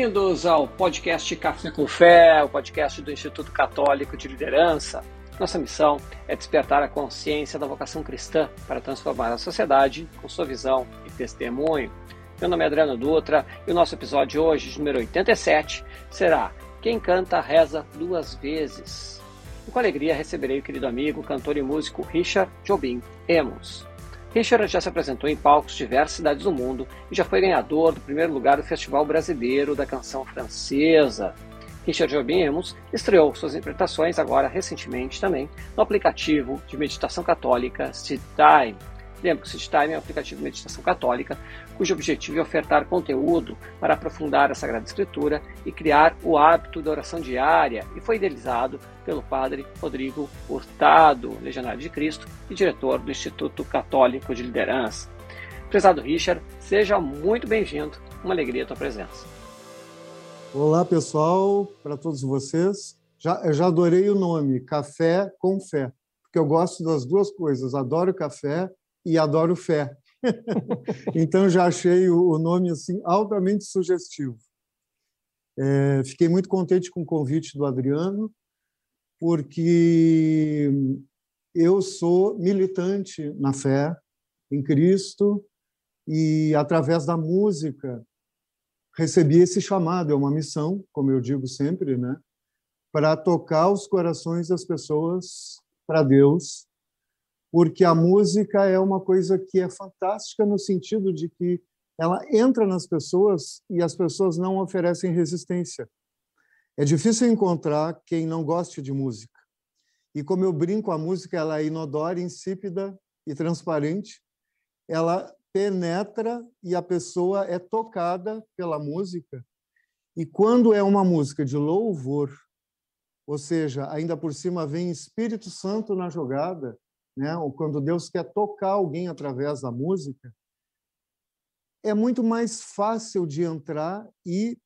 Bem-vindos ao podcast Café com Fé, o podcast do Instituto Católico de Liderança. Nossa missão é despertar a consciência da vocação cristã para transformar a sociedade com sua visão e testemunho. Meu nome é Adriano Dutra e o nosso episódio hoje, número 87, será Quem Canta Reza Duas Vezes. E com alegria receberei o querido amigo, cantor e músico Richard Jobim Emos. Richard já se apresentou em palcos de diversas cidades do mundo e já foi ganhador do primeiro lugar do Festival Brasileiro da Canção Francesa. Richard Jobim Emos estreou suas interpretações agora recentemente também no aplicativo de meditação católica Seed Time. Lembro que o Seed Time é um aplicativo de meditação católica cujo objetivo é ofertar conteúdo para aprofundar a Sagrada Escritura e criar o hábito da oração diária, e foi idealizado pelo padre Rodrigo Hurtado, legionário de Cristo e diretor do Instituto Católico de Liderança. Prezado Richard, seja muito bem-vindo, uma alegria a tua presença. Olá, pessoal, para todos vocês. Já, já adorei o nome, Café com Fé, porque eu gosto das duas coisas, adoro café e adoro fé. então já achei o nome assim altamente sugestivo. É, fiquei muito contente com o convite do Adriano, porque eu sou militante na fé em Cristo e através da música recebi esse chamado, é uma missão, como eu digo sempre, né, para tocar os corações das pessoas para Deus porque a música é uma coisa que é fantástica no sentido de que ela entra nas pessoas e as pessoas não oferecem resistência. É difícil encontrar quem não goste de música. E como eu brinco, a música ela é inodora, insípida e transparente. Ela penetra e a pessoa é tocada pela música. E quando é uma música de louvor, ou seja, ainda por cima vem Espírito Santo na jogada, né? ou quando Deus quer tocar alguém através da música, é muito mais fácil de entrar e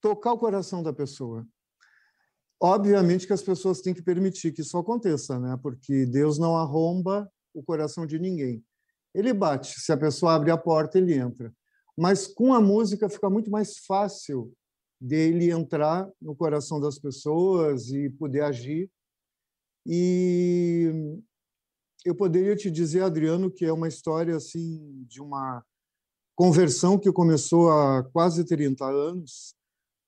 tocar o coração da pessoa. Obviamente que as pessoas têm que permitir que isso aconteça, né? porque Deus não arromba o coração de ninguém. Ele bate, se a pessoa abre a porta, ele entra. Mas com a música fica muito mais fácil dele entrar no coração das pessoas e poder agir. E eu poderia te dizer, Adriano, que é uma história assim de uma conversão que começou há quase 30 anos,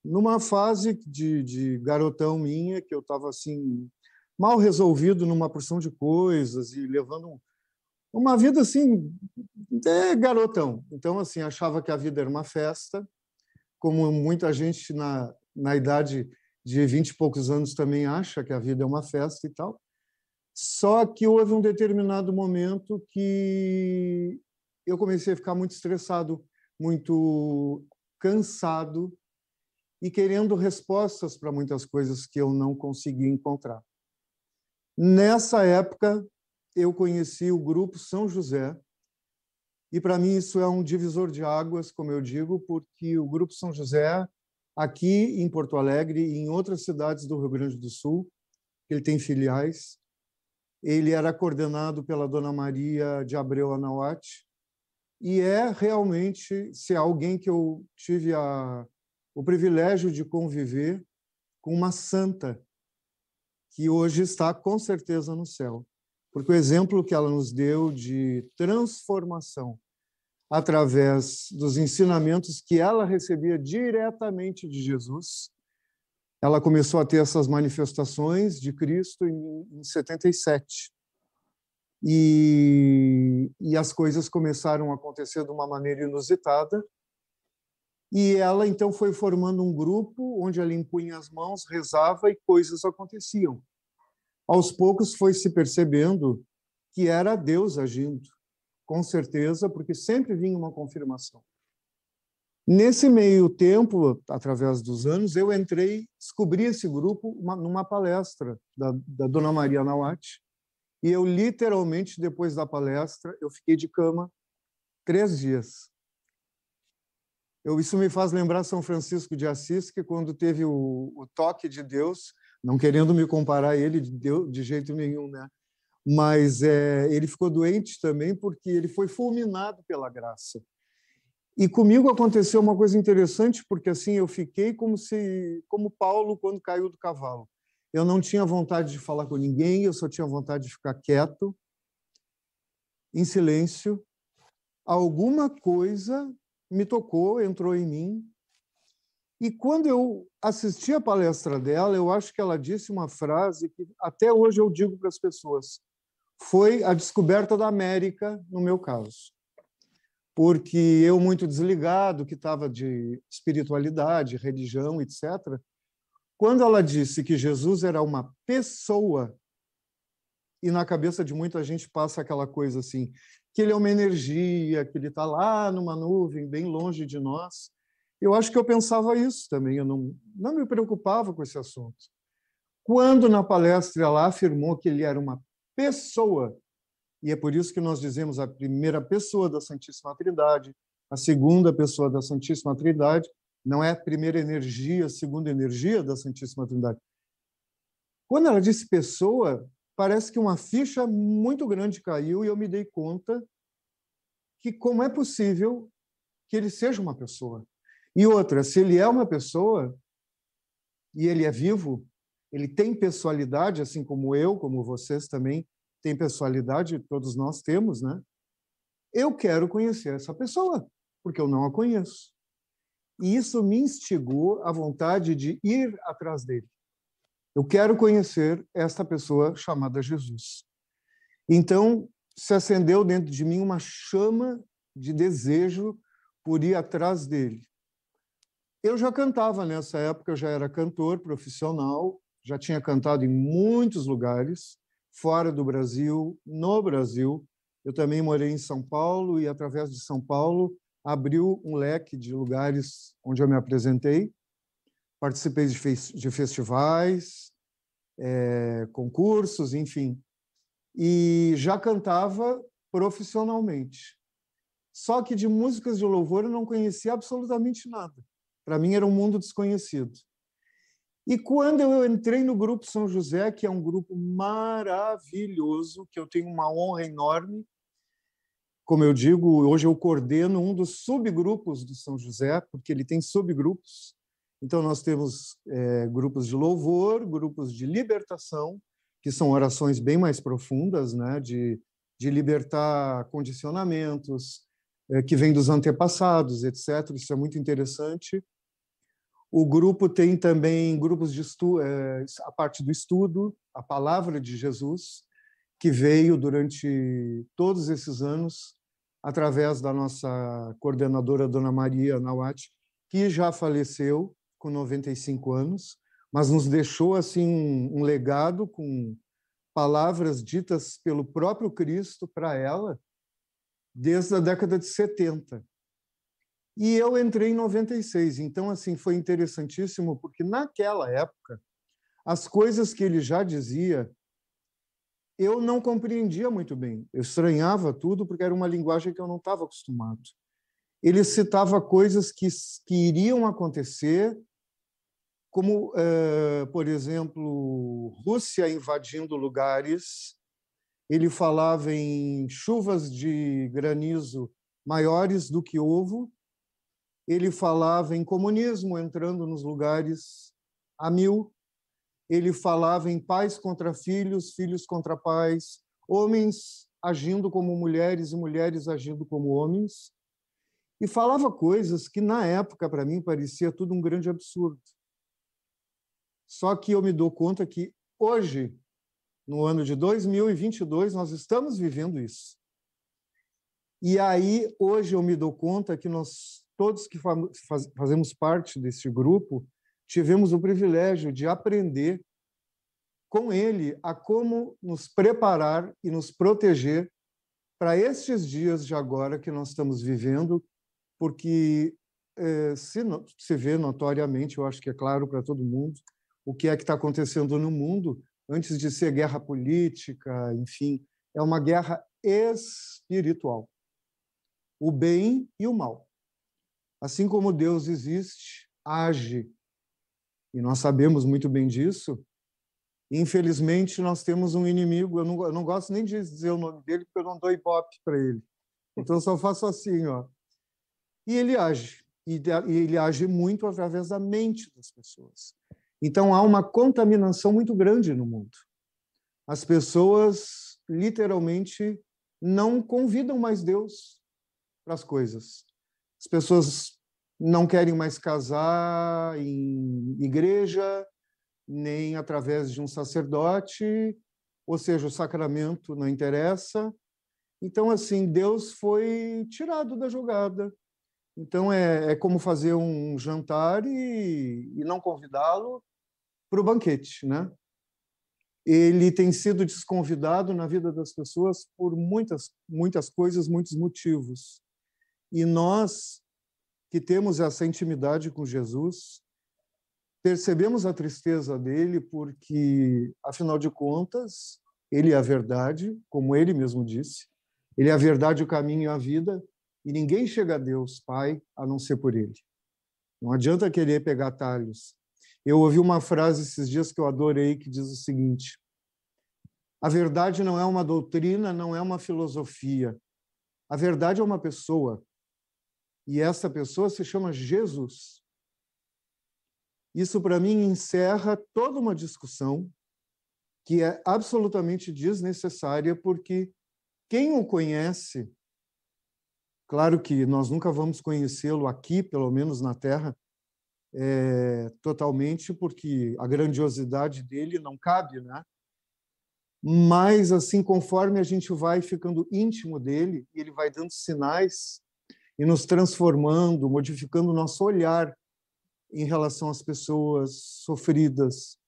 numa fase de, de garotão minha, que eu estava assim mal resolvido numa porção de coisas e levando uma vida assim de garotão. Então assim achava que a vida era uma festa, como muita gente na na idade de vinte e poucos anos também acha que a vida é uma festa e tal. Só que houve um determinado momento que eu comecei a ficar muito estressado, muito cansado e querendo respostas para muitas coisas que eu não conseguia encontrar. Nessa época, eu conheci o grupo São José, e para mim isso é um divisor de águas, como eu digo, porque o grupo São José, aqui em Porto Alegre e em outras cidades do Rio Grande do Sul, ele tem filiais, ele era coordenado pela Dona Maria de Abreu Anauati, e é realmente, se é alguém que eu tive a, o privilégio de conviver com uma santa, que hoje está com certeza no céu. Porque o exemplo que ela nos deu de transformação através dos ensinamentos que ela recebia diretamente de Jesus, ela começou a ter essas manifestações de Cristo em, em 77. E, e as coisas começaram a acontecer de uma maneira inusitada. E ela então foi formando um grupo onde ela impunha as mãos, rezava e coisas aconteciam. Aos poucos foi se percebendo que era Deus agindo, com certeza, porque sempre vinha uma confirmação. Nesse meio tempo, através dos anos, eu entrei, descobri esse grupo uma, numa palestra da, da Dona Maria Nawati, e eu literalmente, depois da palestra, eu fiquei de cama três dias. Eu, isso me faz lembrar São Francisco de Assis, que quando teve o, o toque de Deus, não querendo me comparar a ele de, Deus, de jeito nenhum, né? mas é, ele ficou doente também porque ele foi fulminado pela graça. E comigo aconteceu uma coisa interessante, porque assim eu fiquei como se como Paulo quando caiu do cavalo. Eu não tinha vontade de falar com ninguém, eu só tinha vontade de ficar quieto, em silêncio. Alguma coisa me tocou, entrou em mim. E quando eu assisti a palestra dela, eu acho que ela disse uma frase que até hoje eu digo para as pessoas: foi a descoberta da América, no meu caso porque eu muito desligado, que estava de espiritualidade, religião, etc. Quando ela disse que Jesus era uma pessoa, e na cabeça de muita gente passa aquela coisa assim, que ele é uma energia, que ele está lá numa nuvem, bem longe de nós. Eu acho que eu pensava isso também, eu não, não me preocupava com esse assunto. Quando na palestra ela afirmou que ele era uma pessoa, e é por isso que nós dizemos a primeira pessoa da Santíssima Trindade, a segunda pessoa da Santíssima Trindade, não é a primeira energia, a segunda energia da Santíssima Trindade. Quando ela disse pessoa, parece que uma ficha muito grande caiu e eu me dei conta que como é possível que ele seja uma pessoa. E outra, se ele é uma pessoa e ele é vivo, ele tem pessoalidade, assim como eu, como vocês também tem pessoalidade, todos nós temos, né? Eu quero conhecer essa pessoa, porque eu não a conheço. E isso me instigou a vontade de ir atrás dele. Eu quero conhecer esta pessoa chamada Jesus. Então, se acendeu dentro de mim uma chama de desejo por ir atrás dele. Eu já cantava nessa época, eu já era cantor profissional, já tinha cantado em muitos lugares, fora do Brasil, no Brasil. Eu também morei em São Paulo e, através de São Paulo, abriu um leque de lugares onde eu me apresentei. Participei de, de festivais, é, concursos, enfim. E já cantava profissionalmente. Só que de músicas de louvor eu não conhecia absolutamente nada. Para mim era um mundo desconhecido. E quando eu entrei no Grupo São José, que é um grupo maravilhoso, que eu tenho uma honra enorme, como eu digo, hoje eu coordeno um dos subgrupos do São José, porque ele tem subgrupos. Então, nós temos é, grupos de louvor, grupos de libertação, que são orações bem mais profundas, né, de, de libertar condicionamentos, é, que vêm dos antepassados, etc. Isso é muito interessante. O grupo tem também grupos de é, a parte do estudo, a palavra de Jesus, que veio durante todos esses anos através da nossa coordenadora, Dona Maria Nawat, que já faleceu com 95 anos, mas nos deixou assim um legado com palavras ditas pelo próprio Cristo para ela desde a década de 70. E eu entrei em 96, então assim foi interessantíssimo porque naquela época as coisas que ele já dizia eu não compreendia muito bem. Eu estranhava tudo porque era uma linguagem que eu não estava acostumado. Ele citava coisas que, que iriam acontecer, como, uh, por exemplo, Rússia invadindo lugares. Ele falava em chuvas de granizo maiores do que ovo ele falava em comunismo entrando nos lugares a mil, ele falava em pais contra filhos, filhos contra pais, homens agindo como mulheres e mulheres agindo como homens, e falava coisas que na época para mim parecia tudo um grande absurdo. Só que eu me dou conta que hoje, no ano de 2022, nós estamos vivendo isso. E aí hoje eu me dou conta que nós todos que fazemos parte desse grupo tivemos o privilégio de aprender com ele a como nos preparar e nos proteger para estes dias de agora que nós estamos vivendo, porque eh, se, se vê notoriamente, eu acho que é claro para todo mundo, o que é que está acontecendo no mundo, antes de ser guerra política, enfim, é uma guerra espiritual. O bem e o mal. Assim como Deus existe, age. E nós sabemos muito bem disso. Infelizmente, nós temos um inimigo. Eu não, eu não gosto nem de dizer o nome dele, porque eu não dou ibope para ele. Então, eu só faço assim, ó. e ele age. E ele age muito através da mente das pessoas. Então há uma contaminação muito grande no mundo. As pessoas literalmente não convidam mais Deus para as coisas. As pessoas não querem mais casar em igreja, nem através de um sacerdote, ou seja, o sacramento não interessa. Então, assim, Deus foi tirado da jogada. Então, é, é como fazer um jantar e, e não convidá-lo para o banquete, né? Ele tem sido desconvidado na vida das pessoas por muitas, muitas coisas, muitos motivos. E nós que temos essa intimidade com Jesus, percebemos a tristeza dele porque, afinal de contas, ele é a verdade, como ele mesmo disse, ele é a verdade, o caminho e a vida, e ninguém chega a Deus, Pai, a não ser por ele. Não adianta querer pegar talhos. Eu ouvi uma frase esses dias que eu adorei, que diz o seguinte: A verdade não é uma doutrina, não é uma filosofia. A verdade é uma pessoa. E essa pessoa se chama Jesus. Isso, para mim, encerra toda uma discussão que é absolutamente desnecessária, porque quem o conhece, claro que nós nunca vamos conhecê-lo aqui, pelo menos na Terra, é, totalmente, porque a grandiosidade dele não cabe, né? Mas, assim, conforme a gente vai ficando íntimo dele, ele vai dando sinais e nos transformando, modificando o nosso olhar em relação às pessoas sofridas.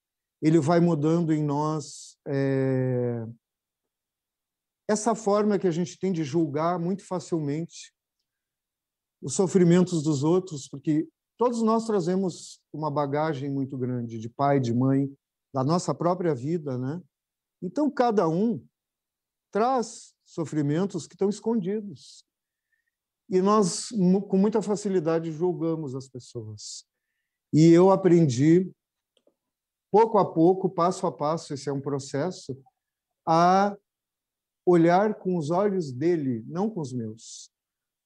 Ele vai mudando em nós é... essa forma que a gente tem de julgar muito facilmente os sofrimentos dos outros, porque todos nós trazemos uma bagagem muito grande de pai, de mãe, da nossa própria vida, né? Então cada um traz sofrimentos que estão escondidos. E nós, com muita facilidade, julgamos as pessoas. E eu aprendi, pouco a pouco, passo a passo, esse é um processo, a olhar com os olhos dele, não com os meus.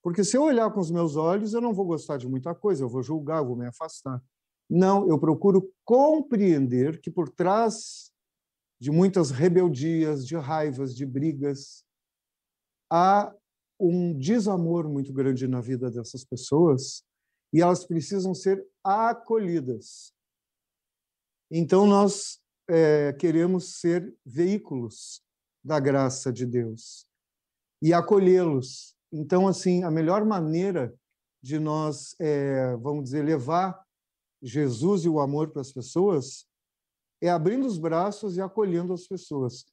Porque se eu olhar com os meus olhos, eu não vou gostar de muita coisa, eu vou julgar, eu vou me afastar. Não, eu procuro compreender que por trás de muitas rebeldias, de raivas, de brigas, há um desamor muito grande na vida dessas pessoas e elas precisam ser acolhidas. Então, nós é, queremos ser veículos da graça de Deus e acolhê-los. Então, assim, a melhor maneira de nós, é, vamos dizer, levar Jesus e o amor para as pessoas é abrindo os braços e acolhendo as pessoas.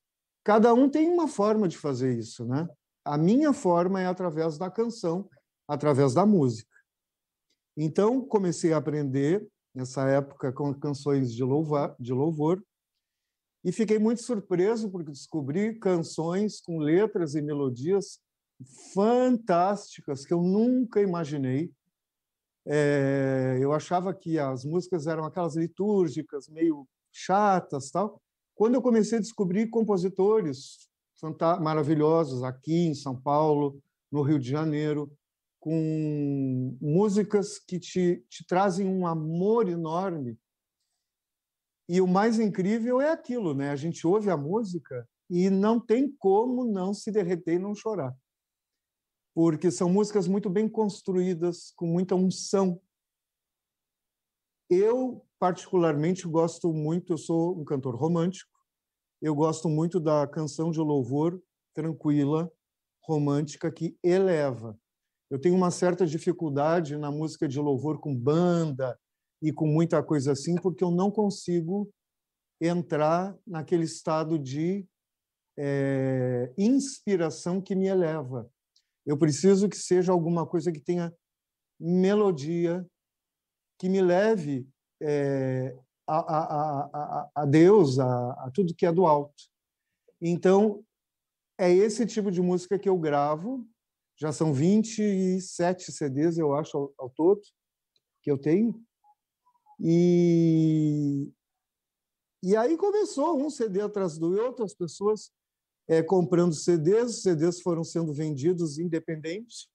Cada um tem uma forma de fazer isso, né? A minha forma é através da canção, através da música. Então, comecei a aprender, nessa época, com canções de louvor, de louvor e fiquei muito surpreso porque descobri canções com letras e melodias fantásticas que eu nunca imaginei. É, eu achava que as músicas eram aquelas litúrgicas, meio chatas, tal. Quando eu comecei a descobrir compositores maravilhosos aqui em São Paulo, no Rio de Janeiro, com músicas que te, te trazem um amor enorme. E o mais incrível é aquilo, né? A gente ouve a música e não tem como não se derreter e não chorar. Porque são músicas muito bem construídas, com muita unção. Eu, particularmente, gosto muito, eu sou um cantor romântico, eu gosto muito da canção de louvor tranquila, romântica, que eleva. Eu tenho uma certa dificuldade na música de louvor com banda e com muita coisa assim, porque eu não consigo entrar naquele estado de é, inspiração que me eleva. Eu preciso que seja alguma coisa que tenha melodia, que me leve é, a, a, a, a Deus, a, tudo que é do alto. Então, é esse tipo de música que eu gravo. Já são 27 CDs, eu acho, ao, ao todo, que eu tenho. E, e aí começou um CD atrás do outro, as pessoas é, comprando CDs, os CDs foram sendo vendidos independentes,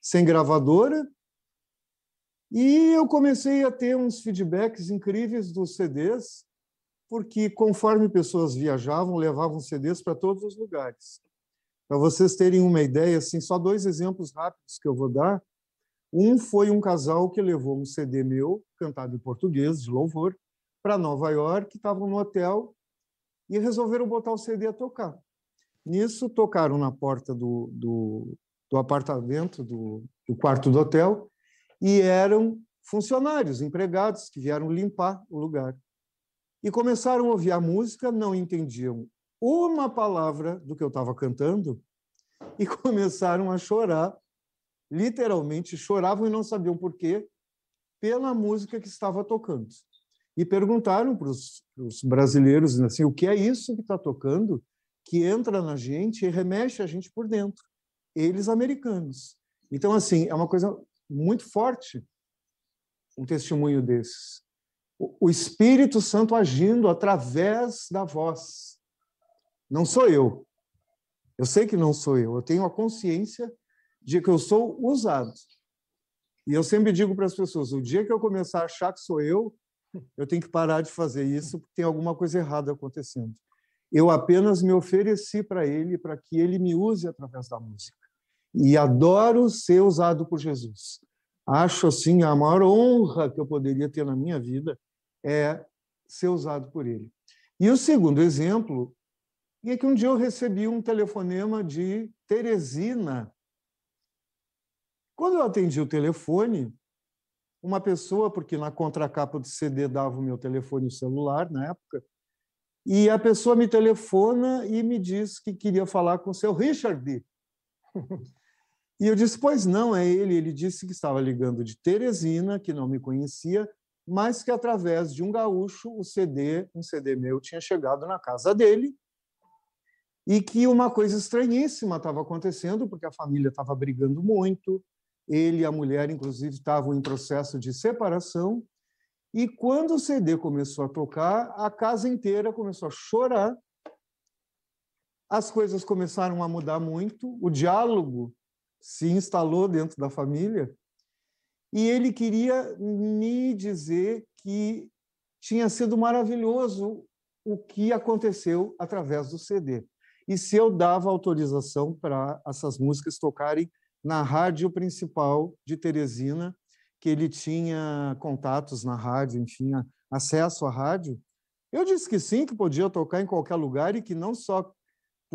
sem gravadora, E eu comecei a ter uns feedbacks incríveis dos CDs, porque conforme pessoas viajavam, levavam CDs para todos os lugares. Para vocês terem uma ideia, assim, só dois exemplos rápidos que eu vou dar. Um foi um casal que levou um CD meu, cantado em português, de louvor, para Nova York, estavam no hotel e resolveram botar o CD a tocar. Nisso, tocaram na porta do, do, do apartamento, do, do quarto do hotel, e eram funcionários, empregados, que vieram limpar o lugar. E começaram a ouvir a música, não entendiam uma palavra do que eu estava cantando e começaram a chorar, literalmente choravam e não sabiam por quê, pela música que estava tocando. E perguntaram para os brasileiros assim, o que é isso que está tocando, que entra na gente e remexe a gente por dentro. Eles americanos. Então, assim, é uma coisa muito forte um testemunho desses. O Espírito Santo agindo através da voz não sou eu. Eu sei que não sou eu. Eu tenho a consciência de que eu sou usado. E eu sempre digo para as pessoas: o dia que eu começar a achar que sou eu, eu tenho que parar de fazer isso, porque tem alguma coisa errada acontecendo. Eu apenas me ofereci para ele para que ele me use através da música. E adoro ser usado por Jesus. Acho assim a maior honra que eu poderia ter na minha vida é ser usado por ele. E o segundo exemplo é que um dia eu recebi um telefonema de Teresina. Quando eu atendi o telefone, uma pessoa, porque na contracapa do CD dava o meu telefone celular na época, e a pessoa me telefona e me diz que queria falar com o seu Richard. E eu disse, pois não, é ele. Ele disse que estava ligando de Teresina, que não me conhecia, mas que através de um gaúcho o CD, um CD meu, tinha chegado na casa dele e que uma coisa estranhíssima estava acontecendo, porque a família estava brigando muito, ele e a mulher, inclusive, estavam em processo de separação, e quando o CD começou a tocar, a casa inteira começou a chorar, as coisas começaram a mudar muito, o diálogo se instalou dentro da família, e ele queria me dizer que tinha sido maravilhoso o que aconteceu através do CD e se eu dava autorização para essas músicas tocarem na rádio principal de Teresina, que ele tinha contatos na rádio, enfim, acesso à rádio. Eu disse que sim, que podia tocar em qualquer lugar e que não só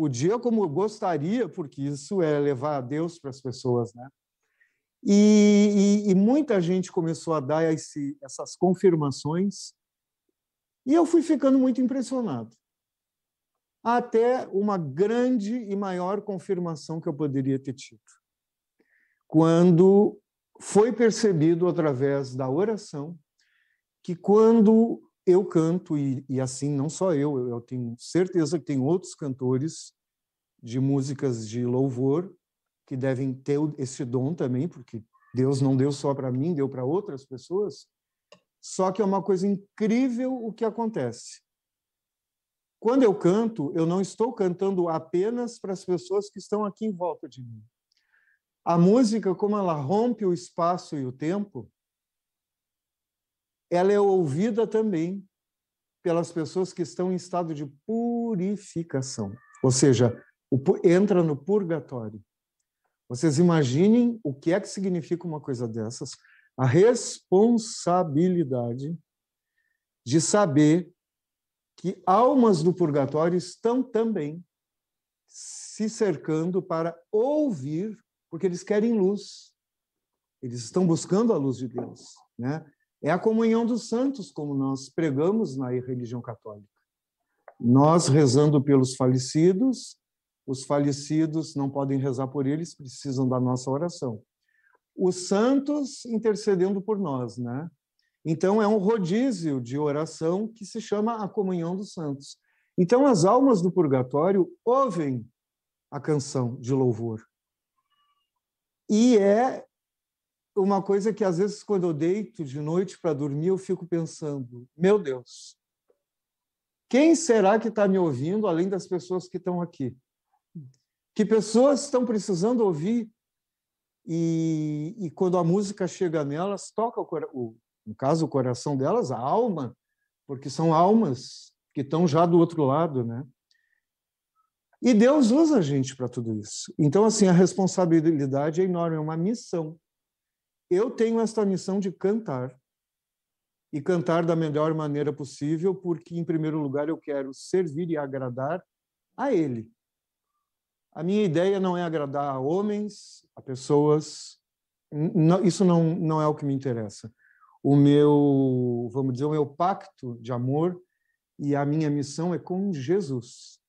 podia, como gostaria, porque isso é levar a Deus para as pessoas, né? E, e, e muita gente começou a dar esse, essas confirmações e eu fui ficando muito impressionado até uma grande e maior confirmação que eu poderia ter tido. Quando foi percebido através da oração que quando eu canto, e, e assim não só eu, eu tenho certeza que tem outros cantores de músicas de louvor que devem ter esse dom também, porque Deus não deu só para mim, deu para outras pessoas. Só que é uma coisa incrível o que acontece. Quando eu canto, eu não estou cantando apenas para as pessoas que estão aqui em volta de mim. A música, como ela rompe o espaço e o tempo, ela é ouvida também pelas pessoas que estão em estado de purificação, ou seja, entra no purgatório. Vocês imaginem o que é que significa uma coisa dessas? A responsabilidade de saber que almas do purgatório estão também se cercando para ouvir, porque eles querem luz. Eles estão buscando a luz de Deus, né? É a comunhão dos santos, como nós pregamos na religião católica. Nós rezando pelos falecidos, os falecidos não podem rezar por eles, precisam da nossa oração. Os santos intercedendo por nós, né? Então, é um rodízio de oração que se chama a comunhão dos santos. Então, as almas do purgatório ouvem a canção de louvor. E é uma coisa que, às vezes, quando eu deito de noite para dormir, eu fico pensando: meu Deus, quem será que está me ouvindo além das pessoas que estão aqui? Que pessoas estão precisando ouvir e, e quando a música chega nelas, toca, o, no caso, o coração delas, a alma, porque são almas que estão já do outro lado, né? E Deus usa a gente para tudo isso. Então, assim, a responsabilidade é enorme, é uma missão. Eu tenho esta missão de cantar. E cantar da melhor maneira possível, porque, em primeiro lugar, eu quero servir e agradar a Ele. A minha ideia não é agradar a homens, a pessoas. isso não, não é o que me interessa. O meu, vamos dizer, o meu pacto de amor e a minha missão é com Jesus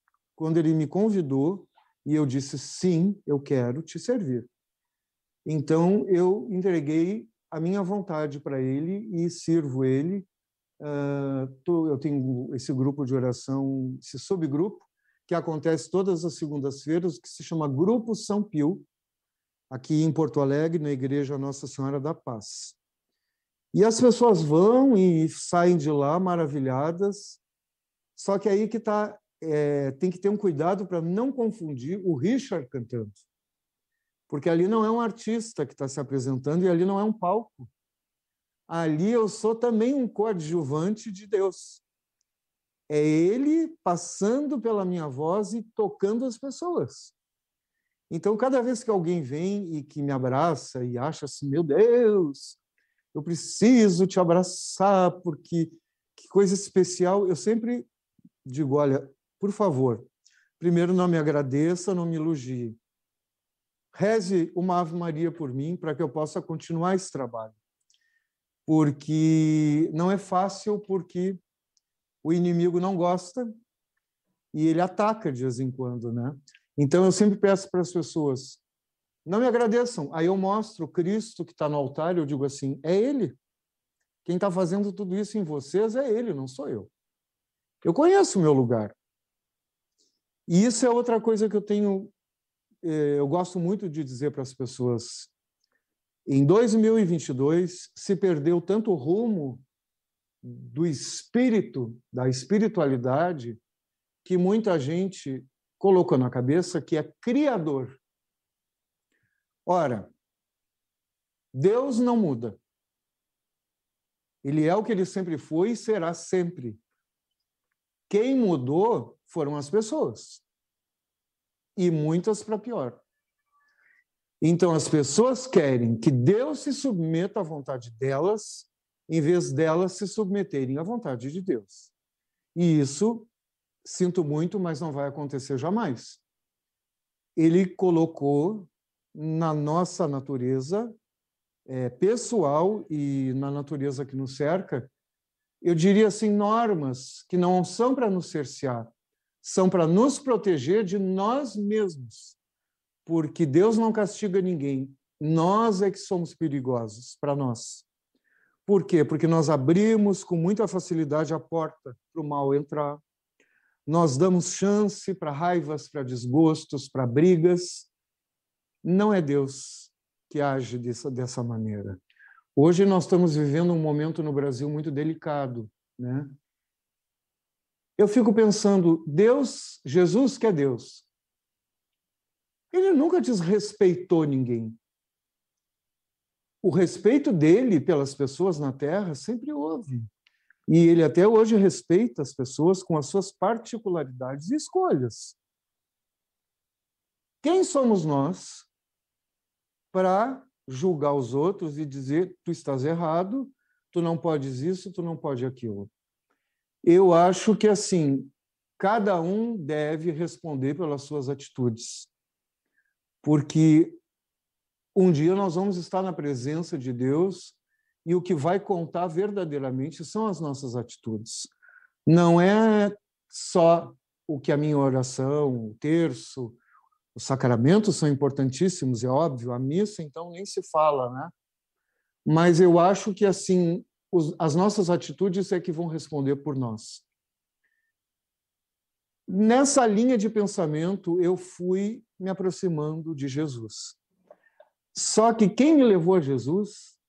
quando ele me convidou e eu disse sim, eu quero te servir. Então eu entreguei a minha vontade para ele e sirvo ele. eu tenho esse grupo de oração, esse subgrupo que acontece todas as segundas-feiras, que se chama Grupo São Pio, aqui em Porto Alegre, na Igreja Nossa Senhora da Paz. E as pessoas vão e saem de lá maravilhadas, só que aí que está é, tem que ter um cuidado para não confundir o Richard cantando. Porque ali não é um artista que está se apresentando e ali não é um palco. Ali eu sou também um coadjuvante de Deus. É Ele passando pela minha voz e tocando as pessoas. Então, cada vez que alguém vem e que me abraça e acha assim, meu Deus, eu preciso te abraçar porque que coisa especial, eu sempre digo, olha, por favor, primeiro não me agradeça, não me elogie. Reze uma Ave Maria por mim para que eu possa continuar esse trabalho. Porque não é fácil, porque o inimigo não gosta e ele ataca de vez em quando, né? Então eu sempre peço para as pessoas, não me agradeçam. Aí eu mostro Cristo que está no altar e eu digo assim, é Ele. Quem está fazendo tudo isso em vocês é Ele, não sou eu. Eu conheço o meu lugar. E isso é outra coisa que eu tenho, eu gosto muito de dizer para as pessoas. Em 2022 se perdeu tanto o rumo do espírito, da espiritualidade, que muita gente colocou na cabeça que é criador. Ora, Deus não muda. Ele é o que ele sempre foi e será sempre. Quem mudou foram as pessoas. E muitas para pior. Então, as pessoas querem que Deus se submeta à vontade delas, em vez delas se submeterem à vontade de Deus. E isso, sinto muito, mas não vai acontecer jamais. Ele colocou na nossa natureza é, pessoal e na natureza que nos cerca, eu diria assim, normas que não são para nos cercear, são para nos proteger de nós mesmos, porque Deus não castiga ninguém, nós é que somos perigosos para nós. Por quê? Porque nós abrimos com muita facilidade a porta para o mal entrar, nós damos chance para raivas, para desgostos, para brigas. Não é Deus que age dessa, dessa maneira. Hoje nós estamos vivendo um momento no Brasil muito delicado, né? Eu fico pensando, Deus, Jesus que é Deus, ele nunca desrespeitou ninguém. O respeito dele pelas pessoas na Terra sempre houve. E ele até hoje respeita as pessoas com as suas particularidades e escolhas. Quem somos nós para julgar os outros e dizer tu estás errado, tu não podes isso, tu não pode aquilo? Eu acho que assim, cada um deve responder pelas suas atitudes. Porque um dia nós vamos estar na presença de Deus e o que vai contar verdadeiramente são as nossas atitudes. Não é só o que a minha oração, o terço, os sacramentos são importantíssimos, é óbvio, a missa então nem se fala, né? Mas eu acho que assim, os, as nossas atitudes é que vão responder por nós. Nessa linha de pensamento, eu fui me aproximando de Jesus. Só que quem me levou a Jesus,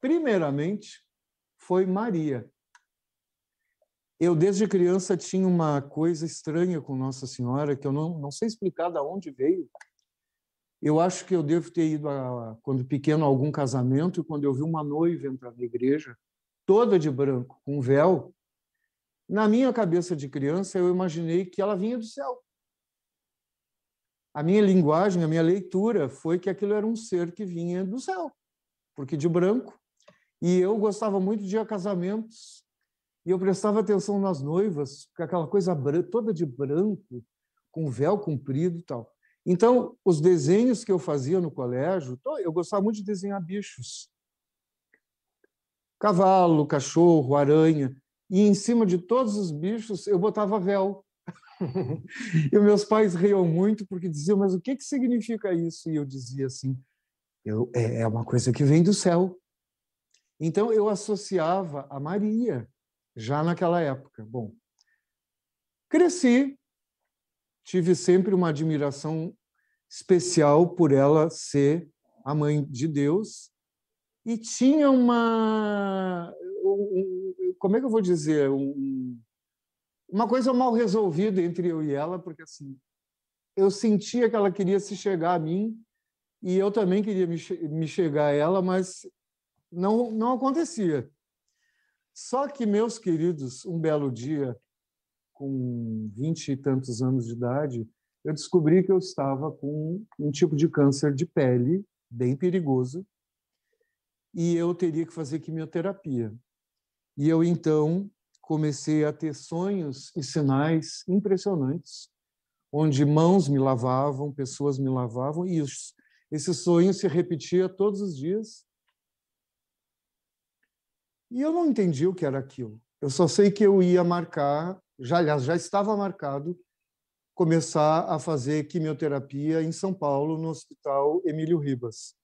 primeiramente, foi Maria. Eu, desde criança, tinha uma coisa estranha com Nossa Senhora, que eu não, não sei explicar de onde veio, Eu acho que eu devo ter ido, a, quando pequeno, a algum casamento, e quando eu vi uma noiva entrar na igreja, toda de branco, com véu, na minha cabeça de criança, eu imaginei que ela vinha do céu. A minha linguagem, a minha leitura foi que aquilo era um ser que vinha do céu, porque de branco. E eu gostava muito de casamentos, e eu prestava atenção nas noivas, com aquela coisa toda de branco, com véu comprido e tal. Então, os desenhos que eu fazia no colégio, eu gostava muito de desenhar bichos. Cavalo, cachorro, aranha. E em cima de todos os bichos eu botava véu. e meus pais riam muito porque diziam, mas o que, que significa isso? E eu dizia assim, eu, é, é uma coisa que vem do céu. Então eu associava a Maria já naquela época. Bom, cresci, tive sempre uma admiração especial por ela ser a mãe de Deus. E tinha uma como é que eu vou dizer? Um, uma coisa mal resolvida entre eu e ela porque assim eu sentia que ela queria se chegar a mim e eu também queria me, me chegar a ela mas não não acontecia. Só que meus queridos um belo dia com vinte e tantos anos de idade eu descobri que eu estava com um tipo de câncer de pele bem perigoso e eu teria que fazer quimioterapia. E eu então comecei a ter sonhos e sinais impressionantes, onde mãos me lavavam, pessoas me lavavam e os, esse sonho se repetia todos os dias. E eu não entendi o que era aquilo. Eu só sei que eu ia marcar, já aliás já estava marcado começar a fazer quimioterapia em São Paulo, no Hospital Emílio Ribas.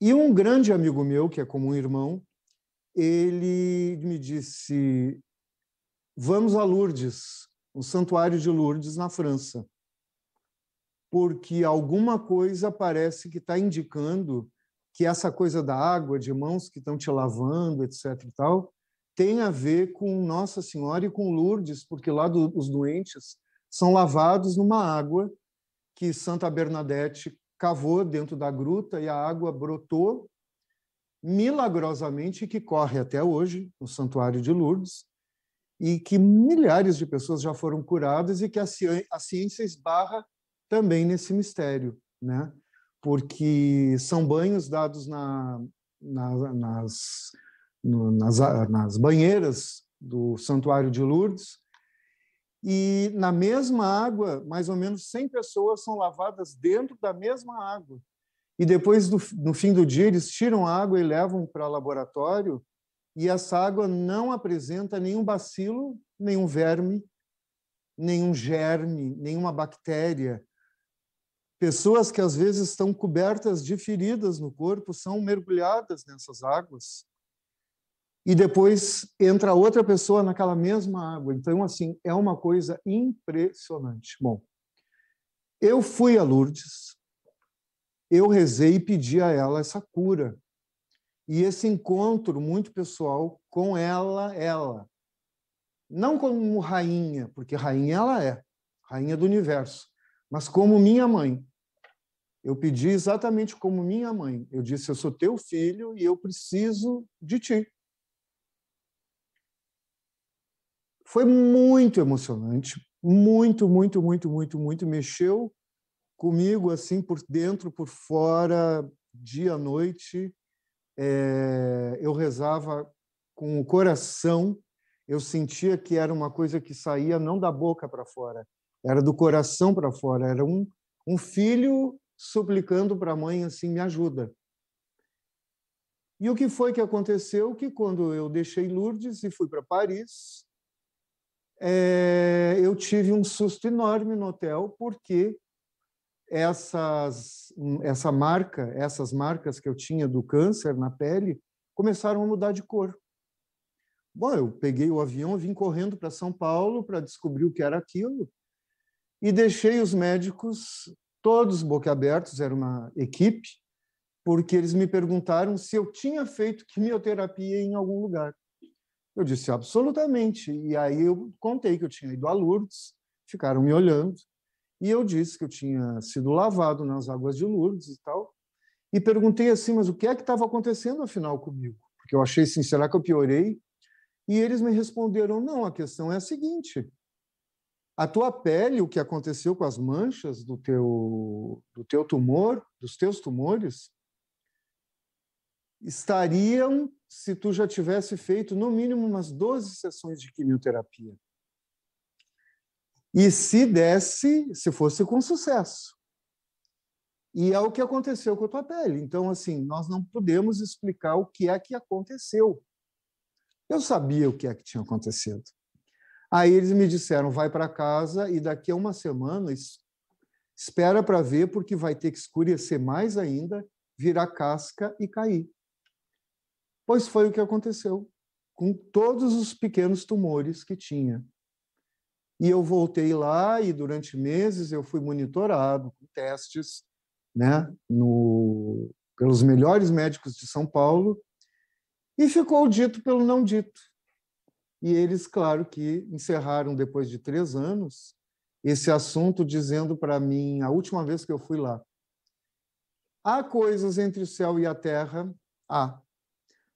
E um grande amigo meu, que é como um irmão, ele me disse: Vamos a Lourdes, o Santuário de Lourdes, na França, porque alguma coisa parece que está indicando que essa coisa da água, de mãos que estão te lavando, etc. e tal, tem a ver com Nossa Senhora e com Lourdes, porque lá do, os doentes são lavados numa água que Santa Bernadette cavou dentro da gruta e a água brotou milagrosamente que corre até hoje no Santuário de Lourdes e que milhares de pessoas já foram curadas e que a ciência esbarra também nesse mistério, né? Porque são banhos dados na, na, nas no, nas, nas banheiras do Santuário de Lourdes, e na mesma água, mais ou menos 100 pessoas são lavadas dentro da mesma água. E depois, do, no fim do dia, eles tiram a água e levam para o laboratório, e essa água não apresenta nenhum bacilo, nenhum verme, nenhum germe, nenhuma bactéria. Pessoas que às vezes estão cobertas de feridas no corpo são mergulhadas nessas águas e depois entra outra pessoa naquela mesma água. Então, assim, é uma coisa impressionante. Bom, eu fui a Lourdes, eu rezei e pedi a ela essa cura. E esse encontro muito pessoal com ela, ela. Não como rainha, porque rainha ela é, rainha do universo, mas como minha mãe. Eu pedi exatamente como minha mãe. Eu disse: Eu sou teu filho e eu preciso de ti. Foi muito emocionante, muito, muito, muito, muito, muito. Mexeu comigo assim por dentro, por fora, dia, noite. É, eu rezava com o coração. Eu sentia que era uma coisa que saía não da boca para fora, era do coração para fora. Era um, um filho suplicando para a mãe assim: me ajuda. E o que foi que aconteceu? Que quando eu deixei Lourdes e fui para Paris, é, eu tive um susto enorme no hotel, porque essas, essa marca, essas marcas que eu tinha do câncer na pele, começaram a mudar de cor. Bom, eu peguei o avião, vim correndo para São Paulo para descobrir o que era aquilo e deixei os médicos todos boquiabertos, era uma equipe, porque eles me perguntaram se eu tinha feito quimioterapia em algum lugar. Eu disse, absolutamente. E aí eu contei que eu tinha ido a Lourdes, ficaram me olhando. E eu disse que eu tinha sido lavado nas águas de Lourdes e tal. E perguntei assim, mas o que é que estava acontecendo afinal comigo? Porque eu achei assim, será que eu piorei? E eles me responderam, não, a questão é a seguinte, a tua pele, o que aconteceu com as manchas do teu, do teu tumor, dos teus tumores, estariam se tu já tivesse feito no mínimo umas 12 sessões de quimioterapia. E se desse, se fosse com sucesso. E é o que aconteceu com a tua pele. Então, assim, nós não podemos explicar o que é que aconteceu. Eu sabia o que é que tinha acontecido. Aí eles me disseram: vai para casa e daqui a uma semana espera para ver, porque vai ter que escurecer mais ainda, virar casca e cair. Pois foi o que aconteceu com todos os pequenos tumores que tinha. E eu voltei lá e durante meses eu fui monitorado com testes, né, no, pelos melhores médicos de São Paulo, e ficou dito pelo não dito. E eles, claro, que encerraram depois de três anos esse assunto, dizendo para mim, a última vez que eu fui lá, há coisas entre o céu e a terra, há.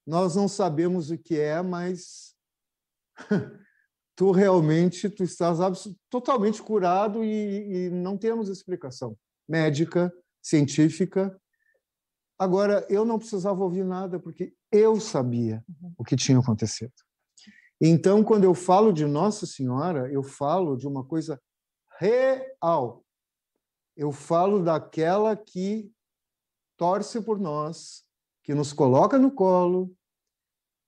Nós não sabemos o que é, mas tu realmente tu estás totalmente curado e, e não temos explicação médica, científica. Agora, eu não precisava ouvir nada, porque eu sabia uhum. o que tinha acontecido. Então, quando eu falo de Nossa Senhora, eu falo de uma coisa real. Eu falo daquela que torce por nós, que nos coloca no colo,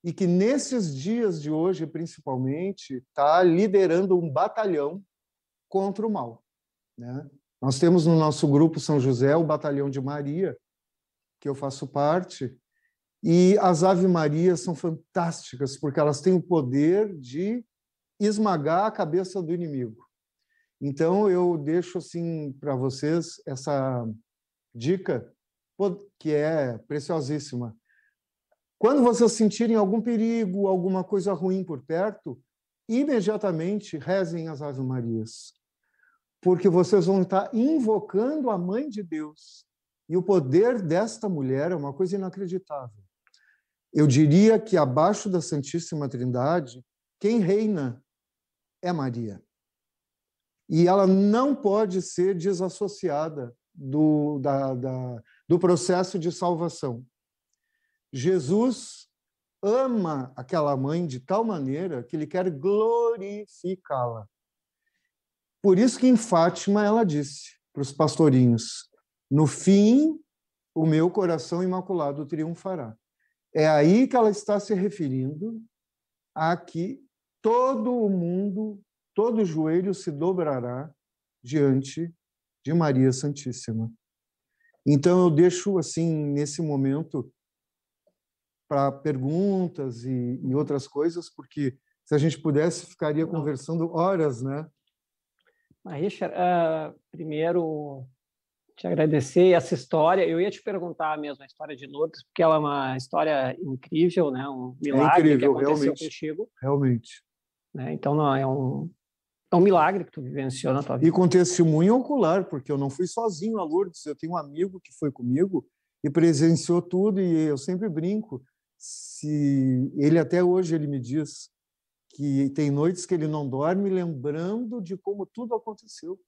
e que nesses dias de hoje, principalmente, está liderando um batalhão contra o mal. Né? Nós temos no nosso grupo São José o Batalhão de Maria, que eu faço parte, e as Ave Marias são fantásticas, porque elas têm o poder de esmagar a cabeça do inimigo. Então, eu deixo assim para vocês essa dica, que é preciosíssima. Quando vocês sentirem algum perigo, alguma coisa ruim por perto, imediatamente rezem as Ave Marias, porque vocês vão estar invocando a Mãe de Deus. E o poder desta mulher é uma coisa inacreditável. Eu diria que abaixo da Santíssima Trindade, quem reina é Maria. E ela não pode ser desassociada do, da, da, do processo de salvação. Jesus ama aquela mãe de tal maneira que ele quer glorificá-la. Por isso que em Fátima ela disse para os pastorinhos: No fim, o meu coração imaculado triunfará. É aí que ela está se referindo a que todo o mundo, todo o joelho se dobrará diante de Maria Santíssima. Então eu deixo assim nesse momento para perguntas e, e, outras coisas, porque se a gente pudesse, ficaria conversando horas, né? Ah, Richard, uh, primeiro te agradecer essa história. Eu ia te perguntar mesmo a história de Lourdes, porque ela é uma história incrível, né? Um é milagre é incrível, que aconteceu realmente, contigo. Realmente. Né? Então, não, é um, é um milagre que tu vivenciou na tua vida. E com testemunho ocular, porque eu não fui sozinho a Lourdes. Eu tenho um amigo que foi comigo e presenciou tudo, e eu sempre brinco se ele até hoje ele me diz que tem noites que ele não dorme lembrando de como tudo aconteceu.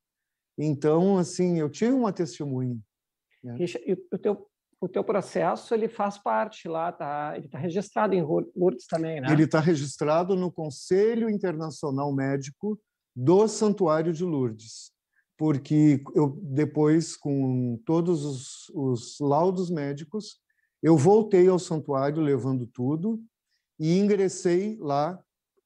Então, assim, eu tive uma testemunha. Né? O teu o teu processo ele faz parte lá, tá? Ele está registrado em Lourdes também, né? Ele está registrado no Conselho Internacional Médico do Santuário de Lourdes, porque eu depois com todos os, os laudos médicos eu voltei ao santuário levando tudo e ingressei lá.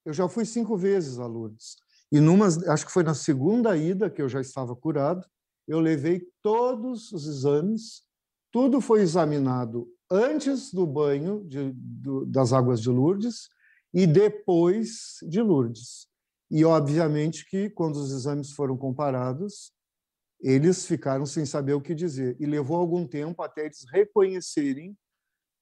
Eu já fui cinco vezes a Lourdes. E numa, acho que foi na segunda ida que eu já estava curado, eu levei todos os exames, tudo foi examinado antes do banho de, do, das águas de Lourdes e depois de Lourdes. E obviamente que quando os exames foram comparados, eles ficaram sem saber o que dizer e levou algum tempo até eles reconhecerem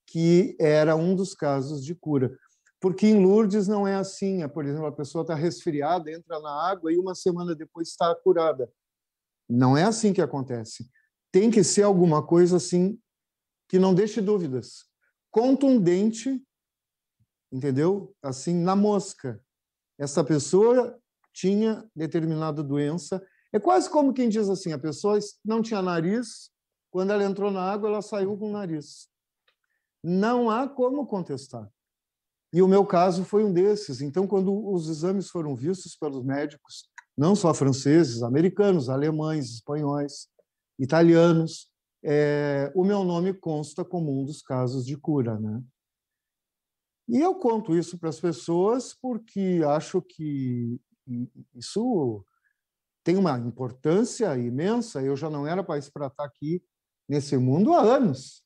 que era um dos casos de cura. Porque em Lourdes não é assim. É, por exemplo, a pessoa está resfriada, entra na água e uma semana depois está curada. Não é assim que acontece. Tem que ser alguma coisa assim que não deixe dúvidas. Contundente, entendeu? Assim, na mosca. Essa pessoa tinha determinada doença. É quase como quem diz assim: a pessoa não tinha nariz, quando ela entrou na água, ela saiu com o nariz. Não há como contestar. E o meu caso foi um desses. Então, quando os exames foram vistos pelos médicos, não só franceses, americanos, alemães, espanhóis, italianos, é, o meu nome consta como um dos casos de cura, né? E eu conto isso para as pessoas porque acho que isso tem uma importância imensa. Eu já não era para estar aqui nesse mundo há anos,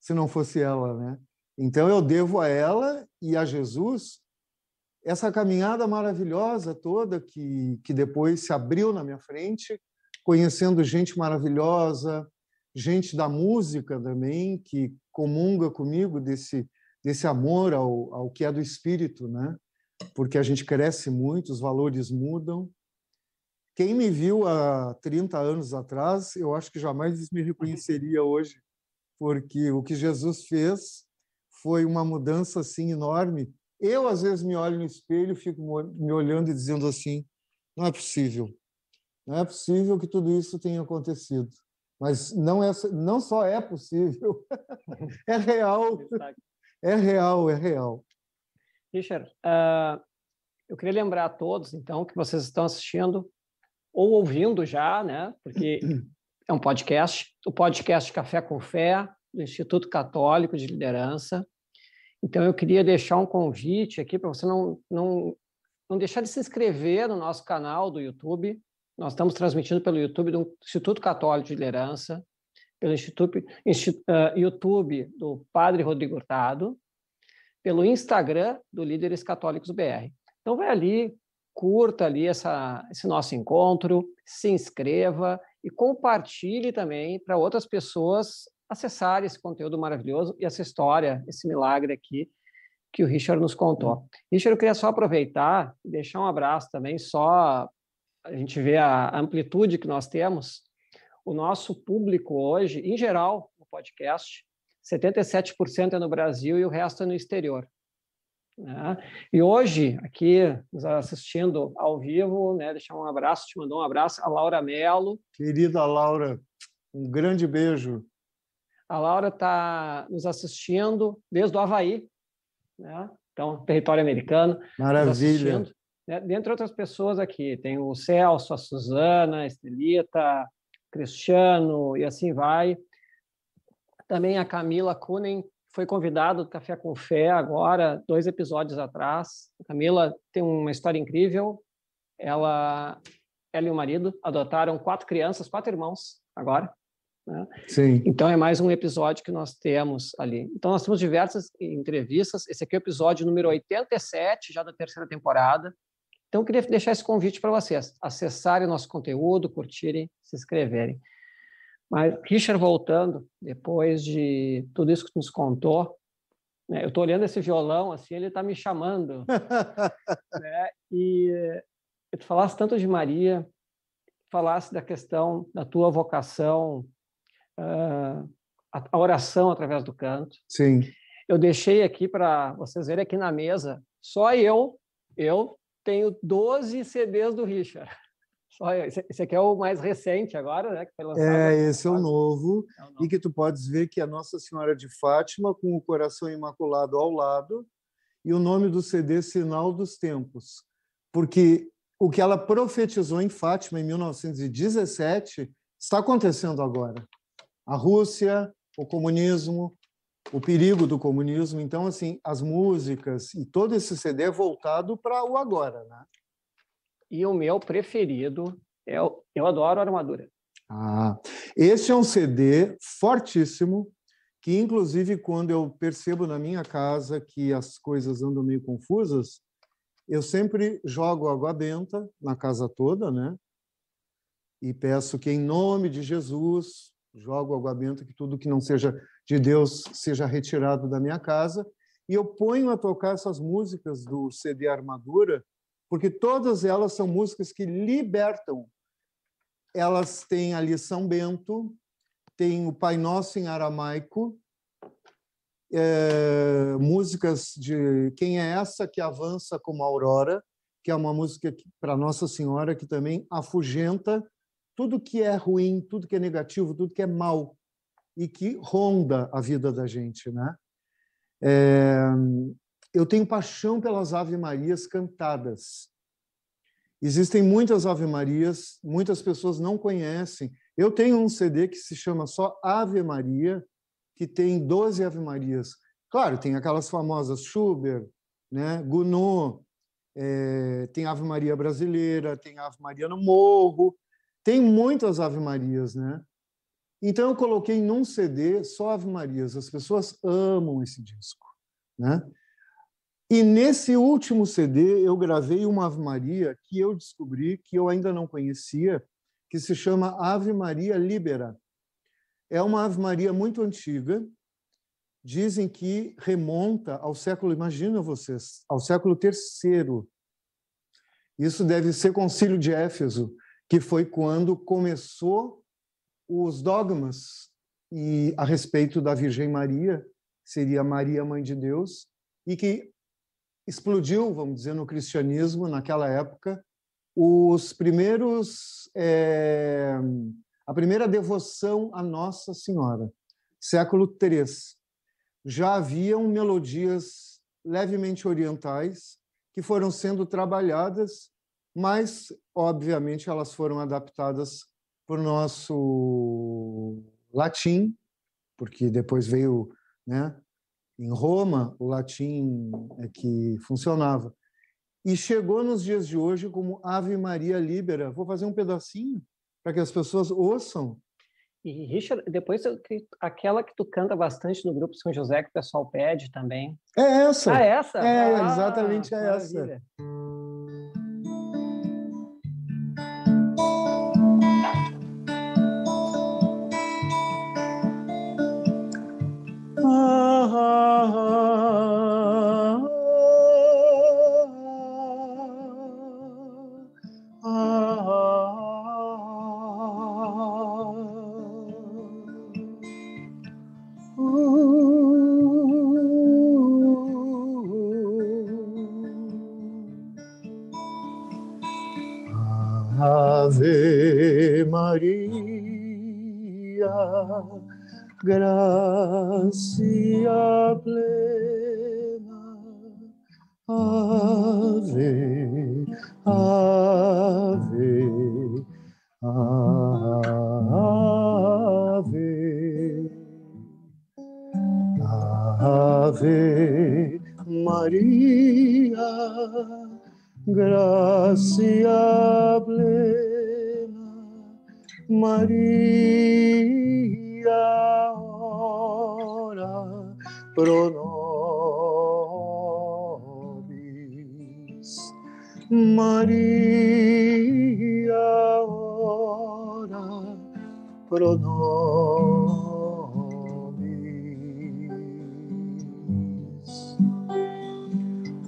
se não fosse ela, né? Então eu devo a ela e a Jesus essa caminhada maravilhosa toda que, que depois se abriu na minha frente, conhecendo gente maravilhosa, gente da música também, que comunga comigo desse, desse amor ao, ao que é do espírito, né? porque a gente cresce muito, os valores mudam. Quem me viu há 30 anos atrás, eu acho que jamais me reconheceria hoje, porque o que Jesus fez foi uma mudança assim enorme. Eu às vezes me olho no espelho, fico me olhando e dizendo assim: não é possível, não é possível que tudo isso tenha acontecido. Mas não é, não só é possível, é real, é real, é real. Richard, uh, eu queria lembrar a todos, então, que vocês estão assistindo ou ouvindo já, né? Porque é um podcast, o podcast Café com Fé, do Instituto Católico de Liderança. Então, eu queria deixar um convite aqui para você não, não, não deixar de se inscrever no nosso canal do YouTube. Nós estamos transmitindo pelo YouTube do Instituto Católico de Liderança, pelo Instituto, uh, YouTube do Padre Rodrigo Hurtado, pelo Instagram do Líderes Católicos BR. Então, vai ali, curta ali essa, esse nosso encontro, se inscreva e compartilhe também para outras pessoas acessar esse conteúdo maravilhoso e essa história, esse milagre aqui que o Richard nos contou. Richard, eu queria só aproveitar e deixar um abraço também, só a gente vê a amplitude que nós temos. O nosso público hoje, em geral, no podcast, 77% é no Brasil e o resto é no exterior. Né? E hoje, aqui, nos assistindo ao vivo, né, deixar um abraço, te mandou um abraço, a Laura Melo. Querida Laura, um grande beijo. A Laura está nos assistindo desde o Havaí, né? então, território americano. Maravilha. Né? Dentre outras pessoas aqui, tem o Celso, a Suzana, a Estelita, Cristiano e assim vai. Também a Camila Kunen foi convidada do Café com Fé agora, dois episódios atrás. A Camila tem uma história incrível. Ela, ela e o marido adotaram quatro crianças, quatro irmãos agora. Né? Sim. Então é mais um episódio que nós temos ali. Então nós temos diversas entrevistas. Esse aqui é o episódio número 87, já da terceira temporada. Então eu queria deixar esse convite para vocês, acessarem nosso conteúdo, curtirem, se inscreverem. Mas Richard voltando, depois de tudo isso que nos contou, né, eu estou olhando esse violão assim, ele está me chamando. né, e tu falasse tanto de Maria, falasse da questão da tua vocação uh, a oração através do canto. Sim. Eu deixei aqui para vocês verem aqui na mesa, só eu, eu tenho 12 CDs do Richard. Só eu. Esse aqui é o mais recente agora, né? Que foi lançado é, esse é o, novo, é o novo. E que tu podes ver que é Nossa Senhora de Fátima, com o coração imaculado ao lado, e o nome do CD Sinal dos Tempos. Porque o que ela profetizou em Fátima em 1917 está acontecendo agora a Rússia, o comunismo, o perigo do comunismo. Então, assim, as músicas e todo esse CD é voltado para o agora, né? E o meu preferido é o Eu Adoro a Armadura. Ah, esse é um CD fortíssimo, que inclusive quando eu percebo na minha casa que as coisas andam meio confusas, eu sempre jogo água benta na casa toda, né? E peço que, em nome de Jesus, jogo água benta, que tudo que não seja de Deus seja retirado da minha casa. E eu ponho a tocar essas músicas do CD Armadura, porque todas elas são músicas que libertam elas têm ali São Bento, tem o Pai Nosso em aramaico, é, músicas de Quem é essa que avança como aurora, que é uma música para Nossa Senhora que também afugenta tudo que é ruim, tudo que é negativo, tudo que é mal e que ronda a vida da gente, né? É, eu tenho paixão pelas Ave Marias cantadas. Existem muitas Ave Marias, muitas pessoas não conhecem. Eu tenho um CD que se chama só Ave Maria, que tem 12 Ave Marias. Claro, tem aquelas famosas Schubert, né? Gounod, é, tem Ave Maria brasileira, tem Ave Maria no Morro, tem muitas Ave Marias, né? Então eu coloquei num CD só Ave Marias. As pessoas amam esse disco, né? E nesse último CD eu gravei uma Ave Maria que eu descobri que eu ainda não conhecia, que se chama Ave Maria Libera. É uma Ave Maria muito antiga. Dizem que remonta ao século, imagina vocês, ao século III. Isso deve ser Concílio de Éfeso, que foi quando começou os dogmas e a respeito da Virgem Maria, seria Maria mãe de Deus, e que explodiu, vamos dizer, no cristianismo naquela época, os primeiros é, a primeira devoção a Nossa Senhora, século III. Já haviam melodias levemente orientais que foram sendo trabalhadas, mas obviamente elas foram adaptadas para o nosso latim, porque depois veio, né, em Roma, o latim é que funcionava. E chegou nos dias de hoje como Ave Maria Libera. Vou fazer um pedacinho para que as pessoas ouçam. E, Richard, depois aquela que tu canta bastante no grupo São José, que o pessoal pede também. É essa. Ah, é essa? É, ah, exatamente é maravilha. essa.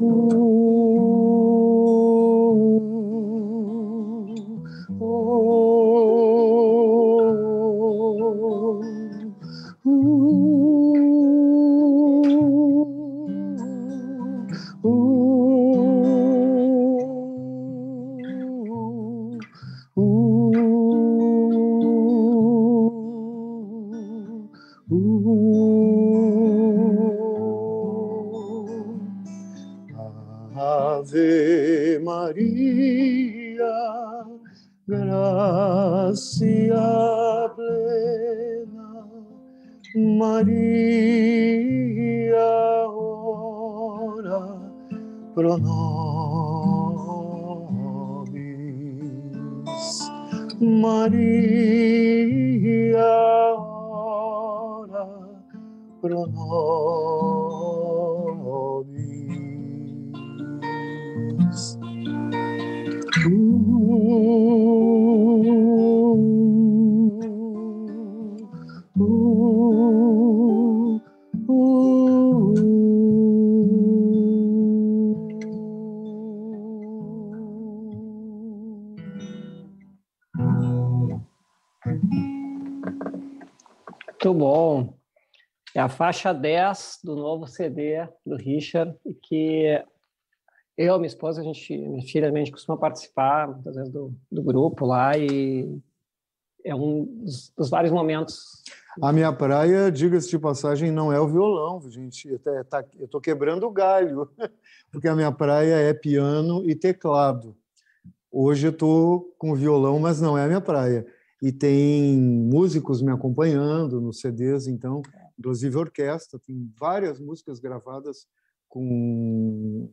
Muito É a faixa 10 do novo CD do Richard, que eu, minha esposa, a gente, minha filha, a gente costuma participar muitas vezes do, do grupo lá e é um dos, dos vários momentos. A minha praia, diga-se de passagem, não é o violão, gente. Eu tá, estou quebrando o galho, porque a minha praia é piano e teclado. Hoje eu estou com violão, mas não é a minha praia. E tem músicos me acompanhando nos CDs, então, inclusive orquestra, tem várias músicas gravadas com,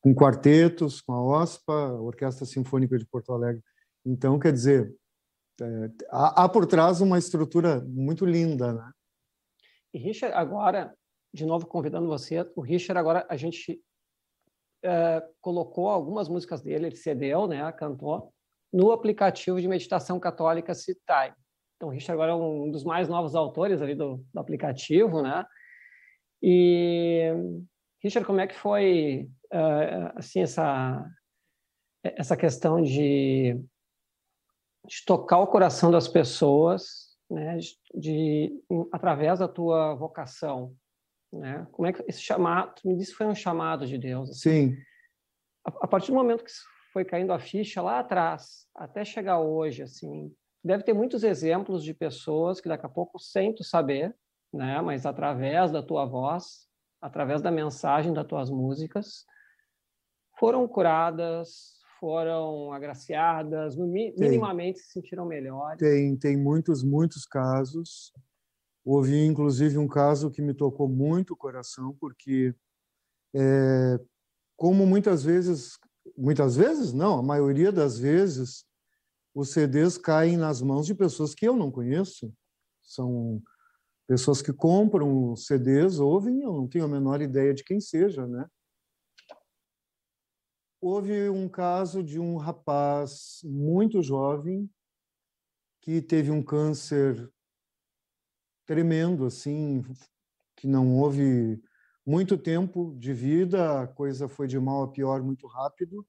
com quartetos, com a OSPA, Orquestra Sinfônica de Porto Alegre. Então, quer dizer, é, há, há, por trás uma estrutura muito linda, né? E Richard, agora, de novo convidando você, o Richard agora a gente é, colocou algumas músicas dele, ele cedeu, né, cantou, no aplicativo de meditação católica Citai. Então, o Richard agora é um dos mais novos autores ali do, do aplicativo, né? E Richard, como é que foi uh, assim essa essa questão de de tocar o coração das pessoas, né, de, de, através da tua vocação, né? Como é que esse chamado, tu me disse que foi um chamado de Deus. Assim. Sim. A, a, partir do momento que foi caindo a ficha lá atrás, até chegar hoje, assim, deve ter muitos exemplos de pessoas que daqui a pouco sem tu saber, né, mas através da tua voz, através da mensagem das tuas músicas, foram curadas, foram agraciadas, minimamente tem, se sentiram melhores? Tem, tem muitos, muitos casos. Houve, inclusive, um caso que me tocou muito o coração, porque, é, como muitas vezes, muitas vezes, não, a maioria das vezes, os CDs caem nas mãos de pessoas que eu não conheço. São pessoas que compram CDs, ouvem, eu não tenho a menor ideia de quem seja, né? houve um caso de um rapaz muito jovem que teve um câncer tremendo, assim, que não houve muito tempo de vida, a coisa foi de mal a pior muito rápido.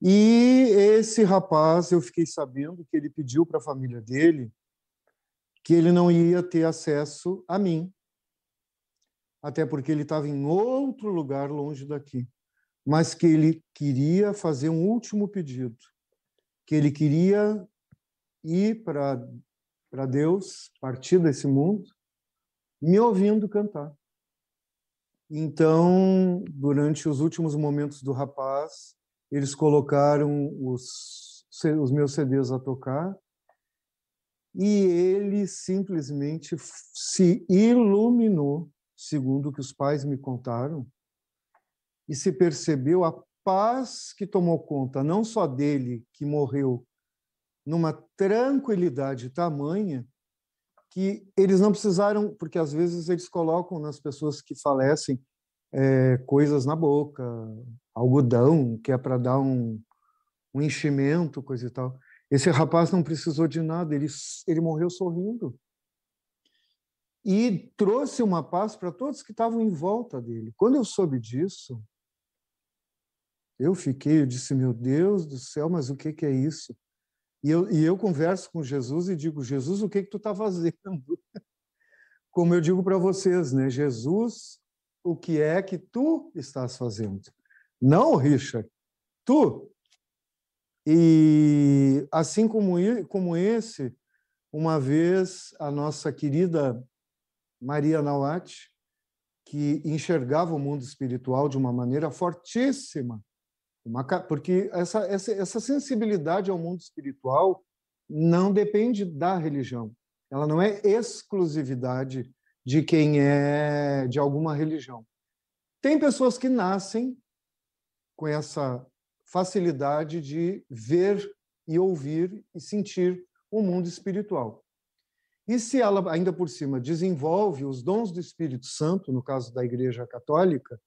E esse rapaz, eu fiquei sabendo que ele pediu para a família dele que ele não ia ter acesso a mim, até porque ele estava em outro lugar longe daqui. Mas que ele queria fazer um último pedido, que ele queria ir para para Deus, partir desse mundo, me ouvindo cantar. Então, durante os últimos momentos do rapaz, eles colocaram os, os meus CDs a tocar e ele simplesmente se iluminou, segundo o que os pais me contaram, e se percebeu a paz que tomou conta não só dele, que morreu numa tranquilidade tamanha, que eles não precisaram, porque às vezes eles colocam nas pessoas que falecem é, coisas na boca, algodão, que é para dar um, um enchimento, coisa e tal. Esse rapaz não precisou de nada, ele, ele morreu sorrindo. E trouxe uma paz para todos que estavam em volta dele. Quando eu soube disso, eu fiquei, eu disse, meu Deus do céu, mas o que, que é isso? E eu, e eu converso com Jesus e digo, Jesus, o que, que tu está fazendo? Como eu digo para vocês, né? Jesus, o que é que tu estás fazendo? Não, Richard, tu. E assim como, como esse, uma vez a nossa querida Maria Nawat, que enxergava o mundo espiritual de uma maneira fortíssima, uma, porque essa, essa, essa sensibilidade ao mundo espiritual não depende da religião. Ela não é exclusividade de quem é de alguma religião. Tem pessoas que nascem com essa facilidade de ver e ouvir e sentir o mundo espiritual. E se ela, ainda por cima, desenvolve os dons do Espírito Santo, no caso da Igreja Católica,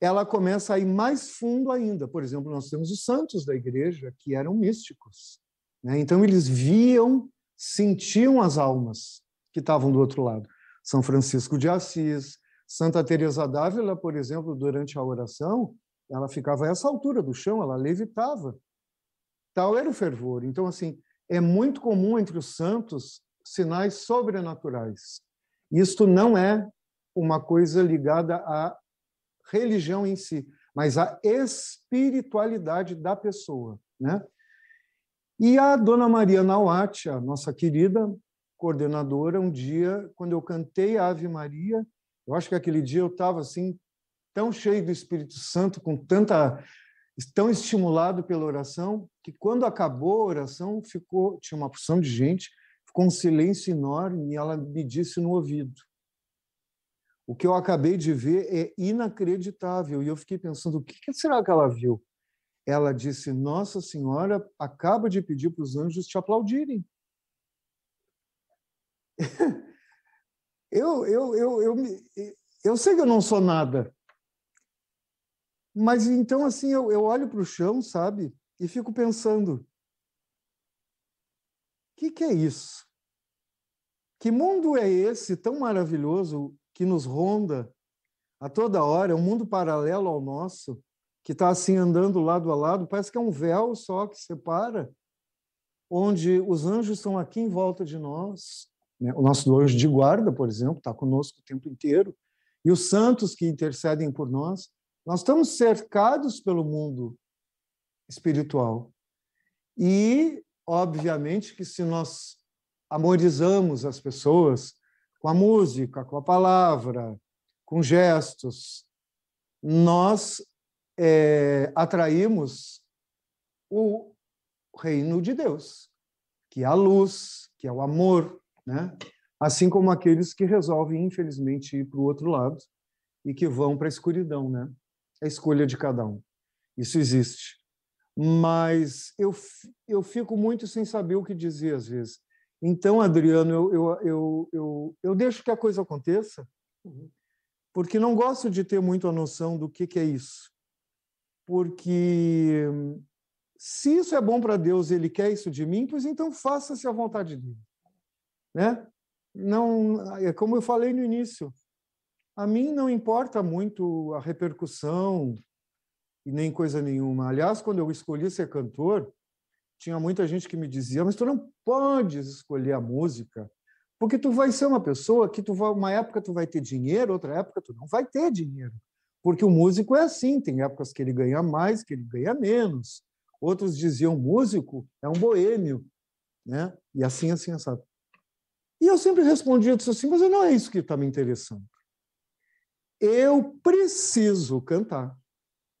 ela começa a ir mais fundo ainda. Por exemplo, nós temos os santos da igreja que eram místicos. Né? Então, eles viam, sentiam as almas que estavam do outro lado. São Francisco de Assis, Santa Teresa d'Ávila, por exemplo, durante a oração, ela ficava a essa altura do chão, ela levitava. Tal era o fervor. Então, assim, é muito comum entre os santos sinais sobrenaturais. Isto não é uma coisa ligada à religião em si, mas à espiritualidade da pessoa, né? E a dona Maria Nauati, a nossa querida coordenadora, um dia, quando eu cantei a Ave Maria, eu acho que aquele dia eu estava assim tão cheio do Espírito Santo, com tanta tão estimulado pela oração, que quando acabou a oração, ficou tinha uma porção de gente, ficou um silêncio enorme e ela me disse no ouvido: o que eu acabei de ver é inacreditável. E eu fiquei pensando, o que será que ela viu? Ela disse: Nossa Senhora acaba de pedir para os anjos te aplaudirem. eu, eu, eu, eu, eu sei que eu não sou nada, mas então assim eu, eu olho para o chão, sabe, e fico pensando: o que, que é isso? Que mundo é esse tão maravilhoso que nos ronda a toda hora? É um mundo paralelo ao nosso que está assim andando lado a lado, parece que é um véu só que separa, onde os anjos estão aqui em volta de nós. Né? O nosso anjo de guarda, por exemplo, está conosco o tempo inteiro, e os santos que intercedem por nós. Nós estamos cercados pelo mundo espiritual. E, obviamente, que se nós amorizamos as pessoas com a música, com a palavra, com gestos, nós é, atraímos o reino de Deus, que é a luz, que é o amor, né? assim como aqueles que resolvem, infelizmente, ir para o outro lado e que vão para a escuridão. Né? A escolha de cada um. Isso existe. Mas eu, eu fico muito sem saber o que dizer às vezes. Então, Adriano, eu, eu, eu, eu, eu deixo que a coisa aconteça, uhum. porque não gosto de ter muito a noção do que, que é isso porque se isso é bom para Deus, ele quer isso de mim, pois então faça-se a vontade dele, né? Não, é como eu falei no início, a mim não importa muito a repercussão e nem coisa nenhuma. Aliás, quando eu escolhi ser cantor, tinha muita gente que me dizia: "Mas tu não podes escolher a música, porque tu vai ser uma pessoa que tu vai uma época tu vai ter dinheiro, outra época tu não vai ter dinheiro. Porque o músico é assim, tem épocas que ele ganha mais, que ele ganha menos. Outros diziam, músico é um boêmio, né? E assim, assim, sabe. E eu sempre respondia assim, mas não é isso que está me interessando. Eu preciso cantar,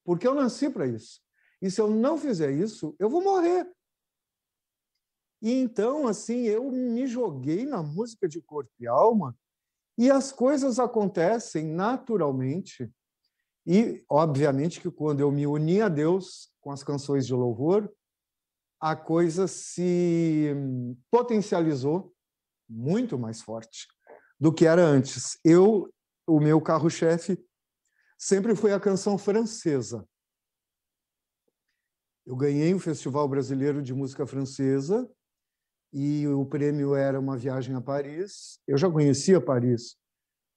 porque eu nasci para isso. E se eu não fizer isso, eu vou morrer. E então, assim, eu me joguei na música de corpo e alma, e as coisas acontecem naturalmente e, obviamente, que quando eu me uni a Deus com as canções de louvor, a coisa se potencializou muito mais forte do que era antes. Eu, o meu carro-chefe sempre foi a canção francesa. Eu ganhei o Festival Brasileiro de Música Francesa e o prêmio era uma viagem a Paris. Eu já conhecia Paris,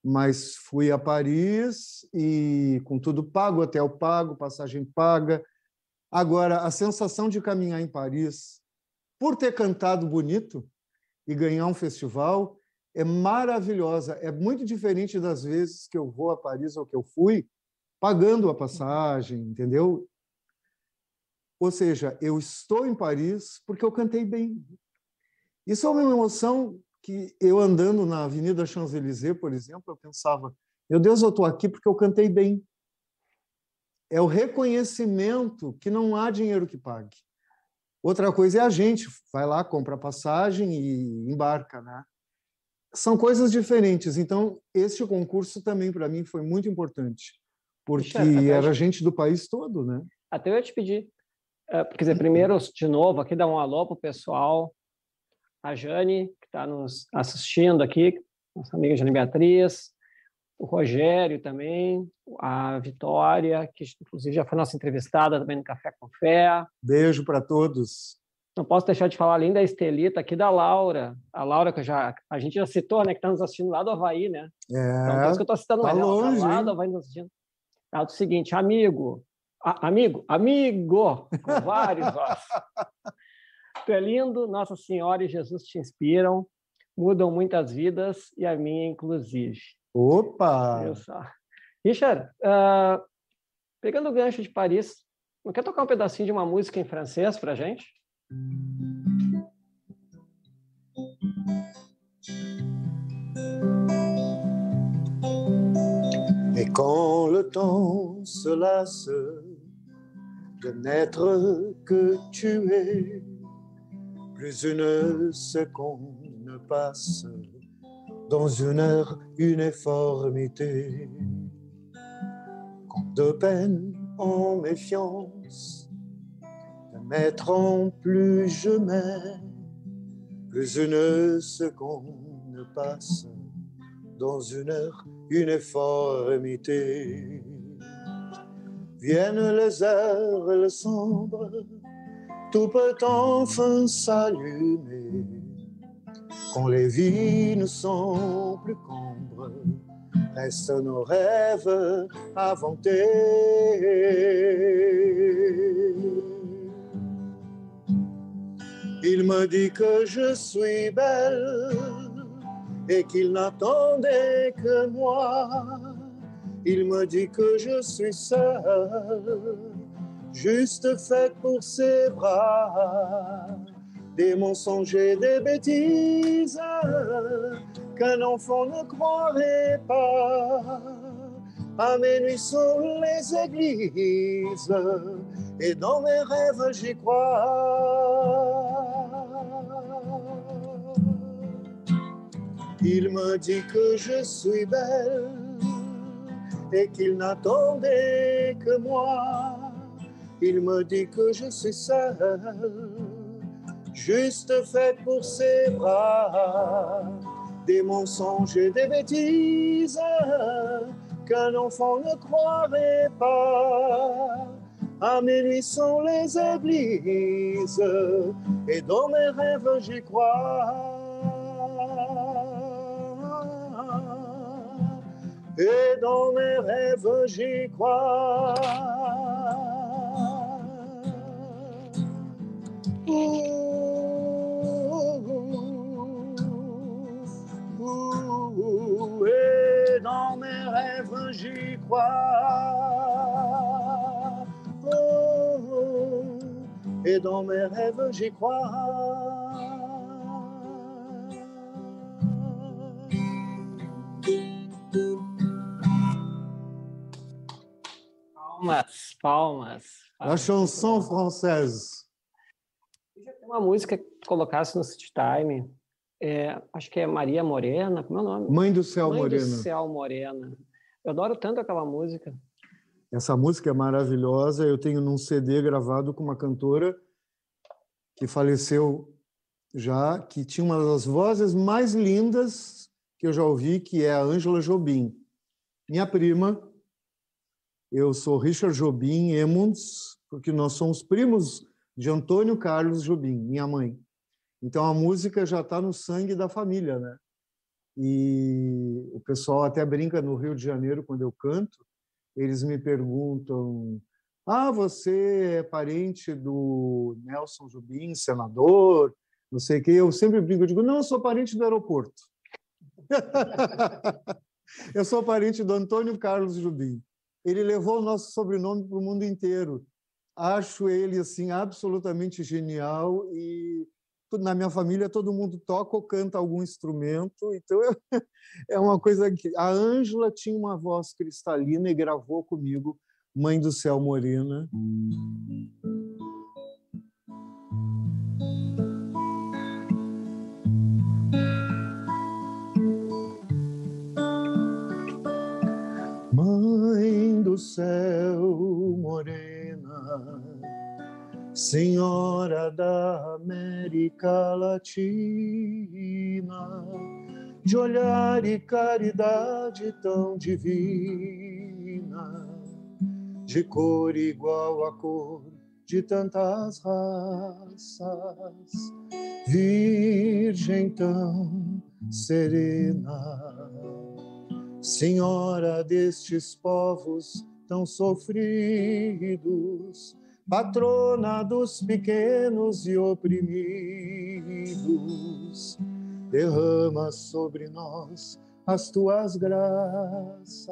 mas fui a Paris e com tudo pago, hotel pago, passagem paga. Agora, a sensação de caminhar em Paris, por ter cantado bonito e ganhar um festival, é maravilhosa. É muito diferente das vezes que eu vou a Paris ou que eu fui pagando a passagem, entendeu? Ou seja, eu estou em Paris porque eu cantei bem. Isso é uma emoção que eu andando na Avenida Champs-Élysées, por exemplo, eu pensava, meu Deus, eu estou aqui porque eu cantei bem. É o reconhecimento que não há dinheiro que pague. Outra coisa é a gente vai lá, compra passagem e embarca, né? São coisas diferentes. Então, este concurso também para mim foi muito importante, porque era gente do país todo, né? Até eu ia te pedir, uh, quer dizer, primeiro, de novo, aqui dá um alô para o pessoal, a Jane, que está nos assistindo aqui, nossa amiga Jane Beatriz, o Rogério também, a Vitória, que inclusive já foi nossa entrevistada também no Café com Fé. Beijo para todos. Não posso deixar de falar além da Estelita aqui da Laura. A Laura, que já, a gente já citou, né? Que está nos assistindo lá do Havaí, né? É, então, por isso que eu estou citando tá mais. Longe, ela tá lá do Havaí nos assistindo. É o seguinte, amigo, a, amigo, amigo, com vários Tu é lindo, Nossa Senhora e Jesus te inspiram. mudam muitas vidas e a minha, inclusive. Opa! Richard, uh, pegando o gancho de Paris, não quer tocar um pedacinho de uma música em francês para gente? Et quand le temps se lasse de n'être que tu es, plus une seconde passe dans une heure uniformité. Quand de peine en méfiance, mettre en plus je mets, plus une seconde passe dans une heure uniformité. Viennent les heures le sombre, tout peut enfin s'allumer. Quand les vies ne sont plus combres, restent nos rêves inventés. Il me dit que je suis belle et qu'il n'attendait que moi. Il me dit que je suis seule, juste faite pour ses bras. Des mensonges et des bêtises qu'un enfant ne croirait pas. À mes nuits sur les églises et dans mes rêves j'y crois. Il me dit que je suis belle et qu'il n'attendait que moi. Il me dit que je suis seule, juste faite pour ses bras. Des mensonges et des bêtises qu'un enfant ne croirait pas. À mes nuits sont les églises et dans mes rêves j'y crois. Et dans mes rêves j'y crois. et dans mes rêves j'y crois. et dans mes rêves j'y crois. Palmas, palmas. A chanson française. Tem uma música que colocasse no City Time, é, acho que é Maria Morena, como é o nome? Mãe do Céu Mãe Morena. do Céu Morena. Eu adoro tanto aquela música. Essa música é maravilhosa. Eu tenho num CD gravado com uma cantora que faleceu já, que tinha uma das vozes mais lindas que eu já ouvi, que é a Ângela Jobim. Minha prima, eu sou Richard Jobim Emunds, porque nós somos primos de Antônio Carlos Jobim, minha mãe. Então a música já está no sangue da família, né? E o pessoal até brinca no Rio de Janeiro quando eu canto, eles me perguntam: "Ah, você é parente do Nelson Jobim, senador?" Não sei o que. Eu sempre brinco, eu digo: "Não, eu sou parente do aeroporto." eu sou parente do Antônio Carlos Jobim ele levou o nosso sobrenome para o mundo inteiro. Acho ele assim absolutamente genial e na minha família todo mundo toca ou canta algum instrumento, então é uma coisa que a Ângela tinha uma voz cristalina e gravou comigo Mãe do Céu Morena. Do céu morena, Senhora da América Latina, de olhar e caridade tão divina, de cor igual à cor de tantas raças, Virgem tão serena Senhora destes povos tão sofridos, patrona dos pequenos e oprimidos, derrama sobre nós as tuas graças,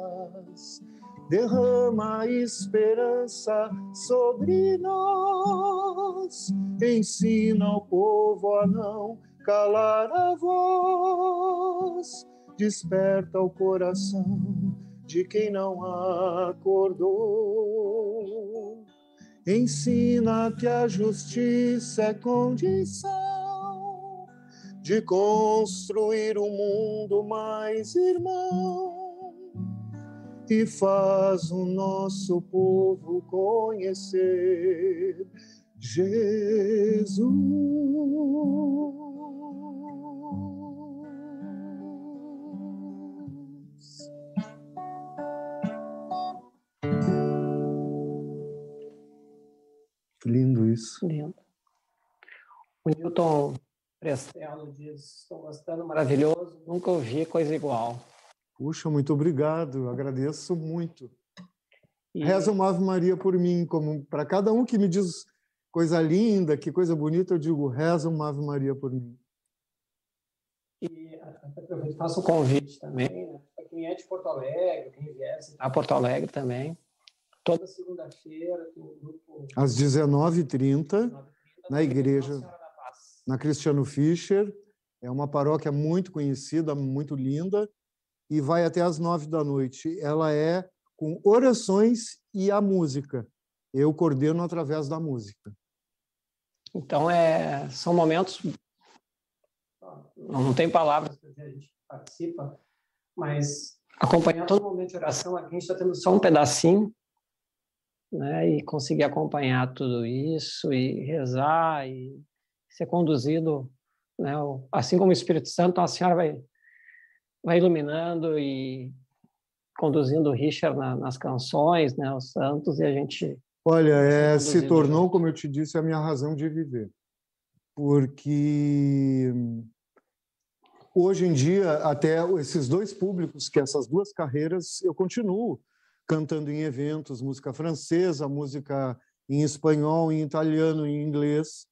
derrama esperança sobre nós, ensina o povo a não calar a voz, desperta o coração de quem não acordou. Ensina que a justiça é condição de construir um mundo mais irmão e faz o nosso povo conhecer Jesus. Lindo isso. Lindo. O Newton Prestello diz: Estou gostando, maravilhoso, nunca ouvi coisa igual. Puxa, muito obrigado, agradeço muito. E... Reza uma Ave Maria por mim, como para cada um que me diz coisa linda, que coisa bonita, eu digo, reza uma Ave Maria por mim. E aproveito, faço o um convite também, né? para quem é de Porto Alegre, quem vier a Porto Alegre também, Toda segunda-feira tem um grupo. Às 19h30, na igreja, na Cristiano Fischer. É uma paróquia muito conhecida, muito linda, e vai até às nove da noite. Ela é com orações e a música. Eu coordeno através da música. Então, é, são momentos. Não tem palavras para a gente participa, mas acompanhar todo momento de oração aqui, a gente está tendo só um pedacinho, né, e conseguir acompanhar tudo isso e rezar e ser conduzido, né, assim como o Espírito Santo, a senhora vai vai iluminando e conduzindo o Richard na, nas canções, né, os santos e a gente Olha, é, se tornou, como eu te disse, a minha razão de viver. Porque hoje em dia, até esses dois públicos, que essas duas carreiras, eu continuo cantando em eventos, música francesa, música em espanhol, em italiano, em inglês.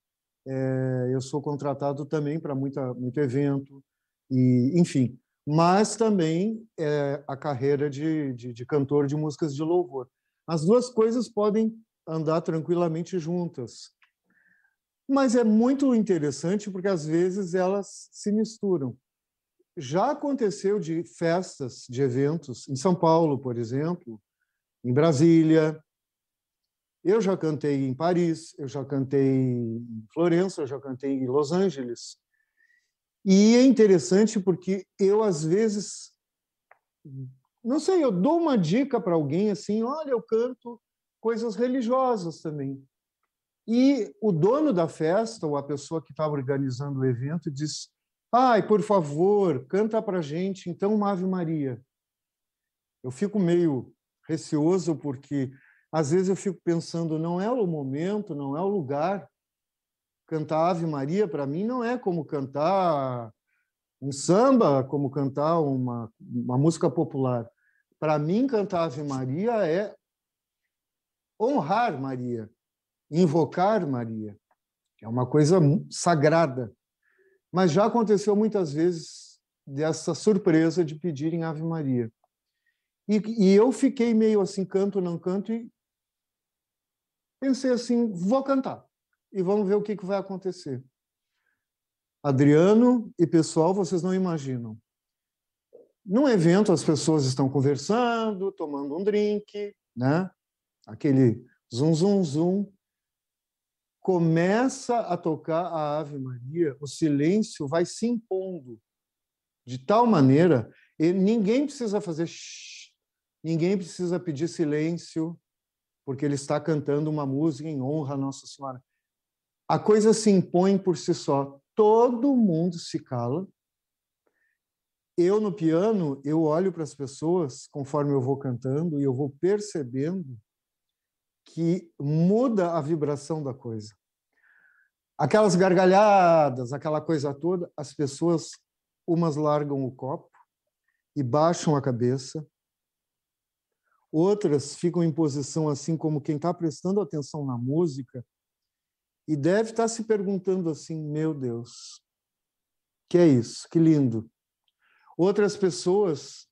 É, eu sou contratado também para muita muito evento e, enfim. Mas também é, a carreira de, de, de cantor de músicas de louvor. As duas coisas podem andar tranquilamente juntas. Mas é muito interessante porque às vezes elas se misturam. Já aconteceu de festas, de eventos, em São Paulo, por exemplo, em Brasília. Eu já cantei em Paris, eu já cantei em Florença, eu já cantei em Los Angeles. E é interessante porque eu, às vezes, não sei, eu dou uma dica para alguém assim: olha, eu canto coisas religiosas também. E o dono da festa, ou a pessoa que está organizando o evento, diz: Ai, por favor, canta para gente, então, uma Ave Maria. Eu fico meio receoso porque, às vezes, eu fico pensando: não é o momento, não é o lugar. Cantar Ave Maria, para mim, não é como cantar um samba, como cantar uma, uma música popular. Para mim, cantar Ave Maria é honrar Maria, invocar Maria. É uma coisa sagrada. Mas já aconteceu muitas vezes dessa surpresa de pedirem Ave Maria. E, e eu fiquei meio assim, canto, não canto, e pensei assim, vou cantar. E vamos ver o que, que vai acontecer. Adriano e pessoal, vocês não imaginam. Num evento, as pessoas estão conversando, tomando um drink, né? Aquele zum, zum, zum. Começa a tocar a Ave Maria, o silêncio vai se impondo de tal maneira, e ninguém precisa fazer shh, ninguém precisa pedir silêncio, porque ele está cantando uma música em honra a Nossa Senhora. A coisa se impõe por si só. Todo mundo se cala. Eu, no piano, eu olho para as pessoas conforme eu vou cantando e eu vou percebendo que muda a vibração da coisa. Aquelas gargalhadas, aquela coisa toda, as pessoas, umas largam o copo e baixam a cabeça, outras ficam em posição assim como quem está prestando atenção na música e deve estar tá se perguntando assim: meu Deus, que é isso, que lindo. Outras pessoas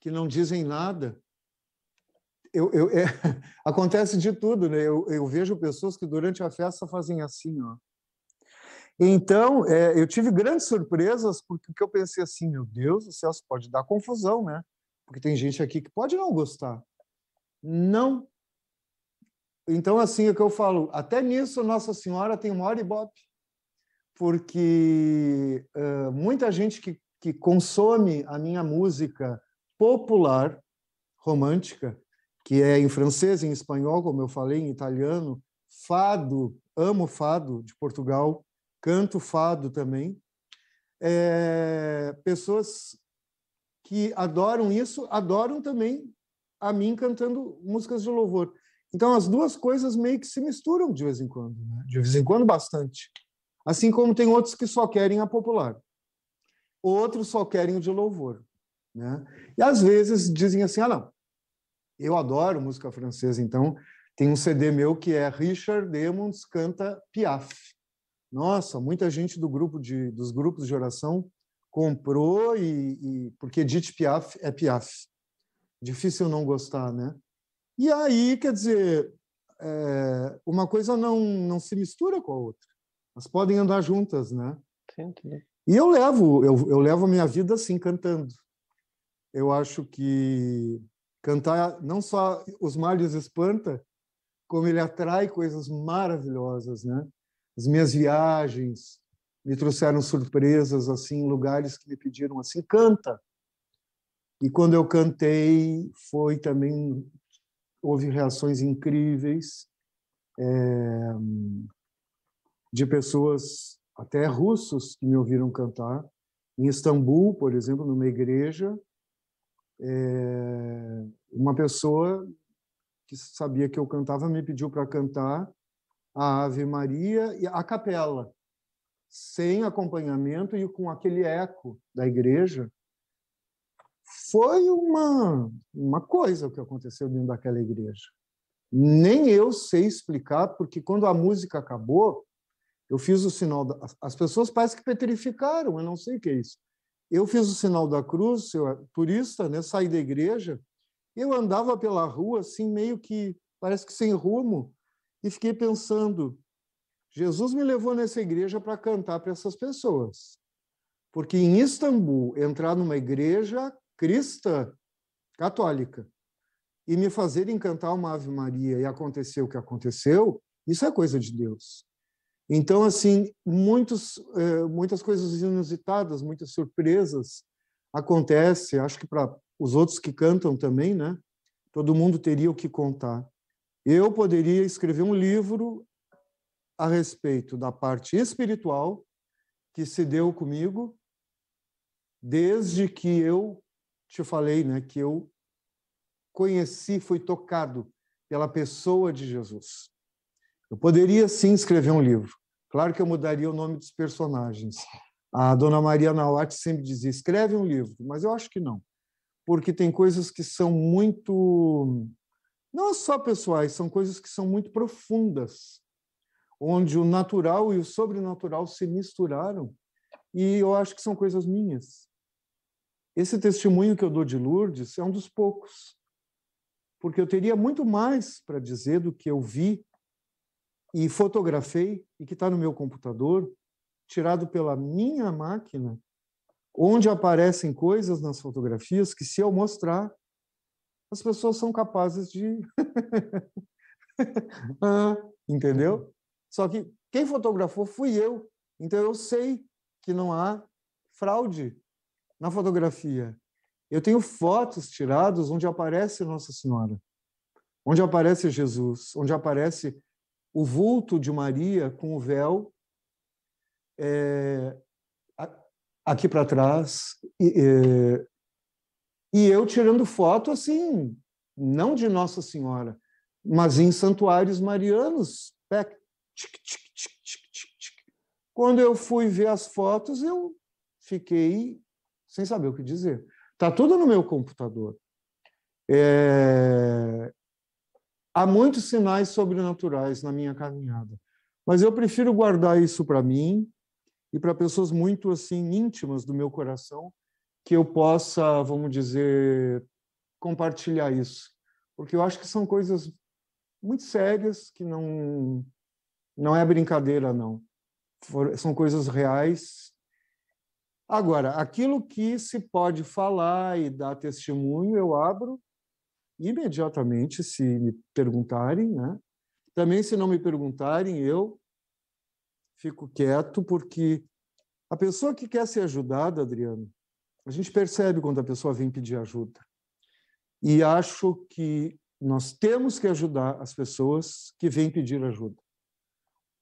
que não dizem nada. Eu, eu, é, acontece de tudo, né? Eu, eu, vejo pessoas que durante a festa fazem assim, ó. Então, é, eu tive grandes surpresas porque eu pensei assim, meu Deus do céu, isso pode dar confusão, né? Porque tem gente aqui que pode não gostar. Não. Então, assim, é o que eu falo, até nisso Nossa Senhora tem uma hora ibope, porque uh, muita gente que, que consome a minha música popular, romântica, que é em francês, em espanhol, como eu falei, em italiano, fado, amo fado de Portugal, canto fado também. É, pessoas que adoram isso, adoram também a mim cantando músicas de louvor. Então, as duas coisas meio que se misturam de vez em quando, né? de vez em quando bastante. Assim como tem outros que só querem a popular, outros só querem o de louvor. Né? E às vezes dizem assim: ah, não, eu adoro música francesa, então tem um CD meu que é Richard Demons canta Piaf. Nossa, muita gente do grupo de, dos grupos de oração comprou e, e porque Edith Piaf é Piaf. Difícil não gostar, né? E aí, quer dizer, é, uma coisa não não se mistura com a outra. Elas podem andar juntas, né? Sim, e eu levo eu, eu levo a minha vida assim cantando eu acho que cantar não só os males espanta, como ele atrai coisas maravilhosas, né? As minhas viagens me trouxeram surpresas assim, lugares que me pediram assim, canta. E quando eu cantei, foi também houve reações incríveis é, de pessoas até russos que me ouviram cantar. Em Istambul, por exemplo, numa igreja, é, uma pessoa que sabia que eu cantava me pediu para cantar a Ave Maria e a capela, sem acompanhamento e com aquele eco da igreja. Foi uma, uma coisa que aconteceu dentro daquela igreja. Nem eu sei explicar, porque quando a música acabou, eu fiz o sinal. Da... As pessoas parecem que petrificaram, eu não sei o que é isso. Eu fiz o sinal da cruz, eu turista, né? Saí da igreja, eu andava pela rua assim meio que parece que sem rumo e fiquei pensando, Jesus me levou nessa igreja para cantar para essas pessoas. Porque em Istambul, entrar numa igreja cristã, católica, e me fazerem cantar uma Ave Maria e acontecer o que aconteceu, isso é coisa de Deus. Então, assim, muitos, eh, muitas coisas inusitadas, muitas surpresas acontecem. Acho que para os outros que cantam também, né? Todo mundo teria o que contar. Eu poderia escrever um livro a respeito da parte espiritual que se deu comigo desde que eu te falei, né, que eu conheci, fui tocado pela pessoa de Jesus. Eu poderia sim escrever um livro. Claro que eu mudaria o nome dos personagens. A dona Maria Nauati sempre dizia: escreve um livro, mas eu acho que não. Porque tem coisas que são muito. Não só pessoais, são coisas que são muito profundas, onde o natural e o sobrenatural se misturaram, e eu acho que são coisas minhas. Esse testemunho que eu dou de Lourdes é um dos poucos, porque eu teria muito mais para dizer do que eu vi e fotografei e que está no meu computador, tirado pela minha máquina, onde aparecem coisas nas fotografias que, se eu mostrar, as pessoas são capazes de. ah, entendeu? Só que quem fotografou fui eu. Então eu sei que não há fraude na fotografia. Eu tenho fotos tiradas onde aparece Nossa Senhora, onde aparece Jesus, onde aparece o vulto de Maria com o véu é, aqui para trás e, é, e eu tirando foto assim não de Nossa Senhora mas em santuários marianos quando eu fui ver as fotos eu fiquei sem saber o que dizer. Tá tudo no meu computador. É, há muitos sinais sobrenaturais na minha caminhada, mas eu prefiro guardar isso para mim e para pessoas muito assim íntimas do meu coração que eu possa, vamos dizer, compartilhar isso, porque eu acho que são coisas muito sérias que não não é brincadeira não. São coisas reais. Agora, aquilo que se pode falar e dar testemunho, eu abro imediatamente se me perguntarem, né? Também se não me perguntarem, eu fico quieto porque a pessoa que quer ser ajudada, Adriano, a gente percebe quando a pessoa vem pedir ajuda. E acho que nós temos que ajudar as pessoas que vêm pedir ajuda.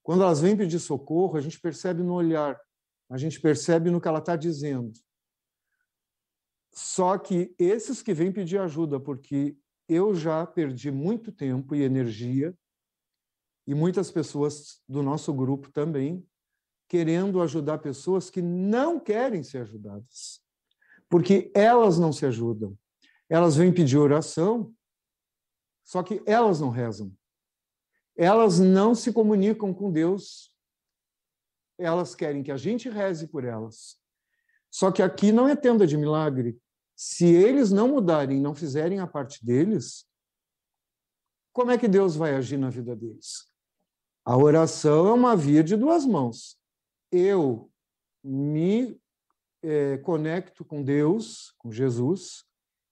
Quando elas vêm pedir socorro, a gente percebe no olhar, a gente percebe no que ela está dizendo. Só que esses que vêm pedir ajuda, porque eu já perdi muito tempo e energia, e muitas pessoas do nosso grupo também, querendo ajudar pessoas que não querem ser ajudadas, porque elas não se ajudam. Elas vêm pedir oração, só que elas não rezam. Elas não se comunicam com Deus. Elas querem que a gente reze por elas. Só que aqui não é tenda de milagre. Se eles não mudarem, não fizerem a parte deles, como é que Deus vai agir na vida deles? A oração é uma via de duas mãos. Eu me é, conecto com Deus, com Jesus,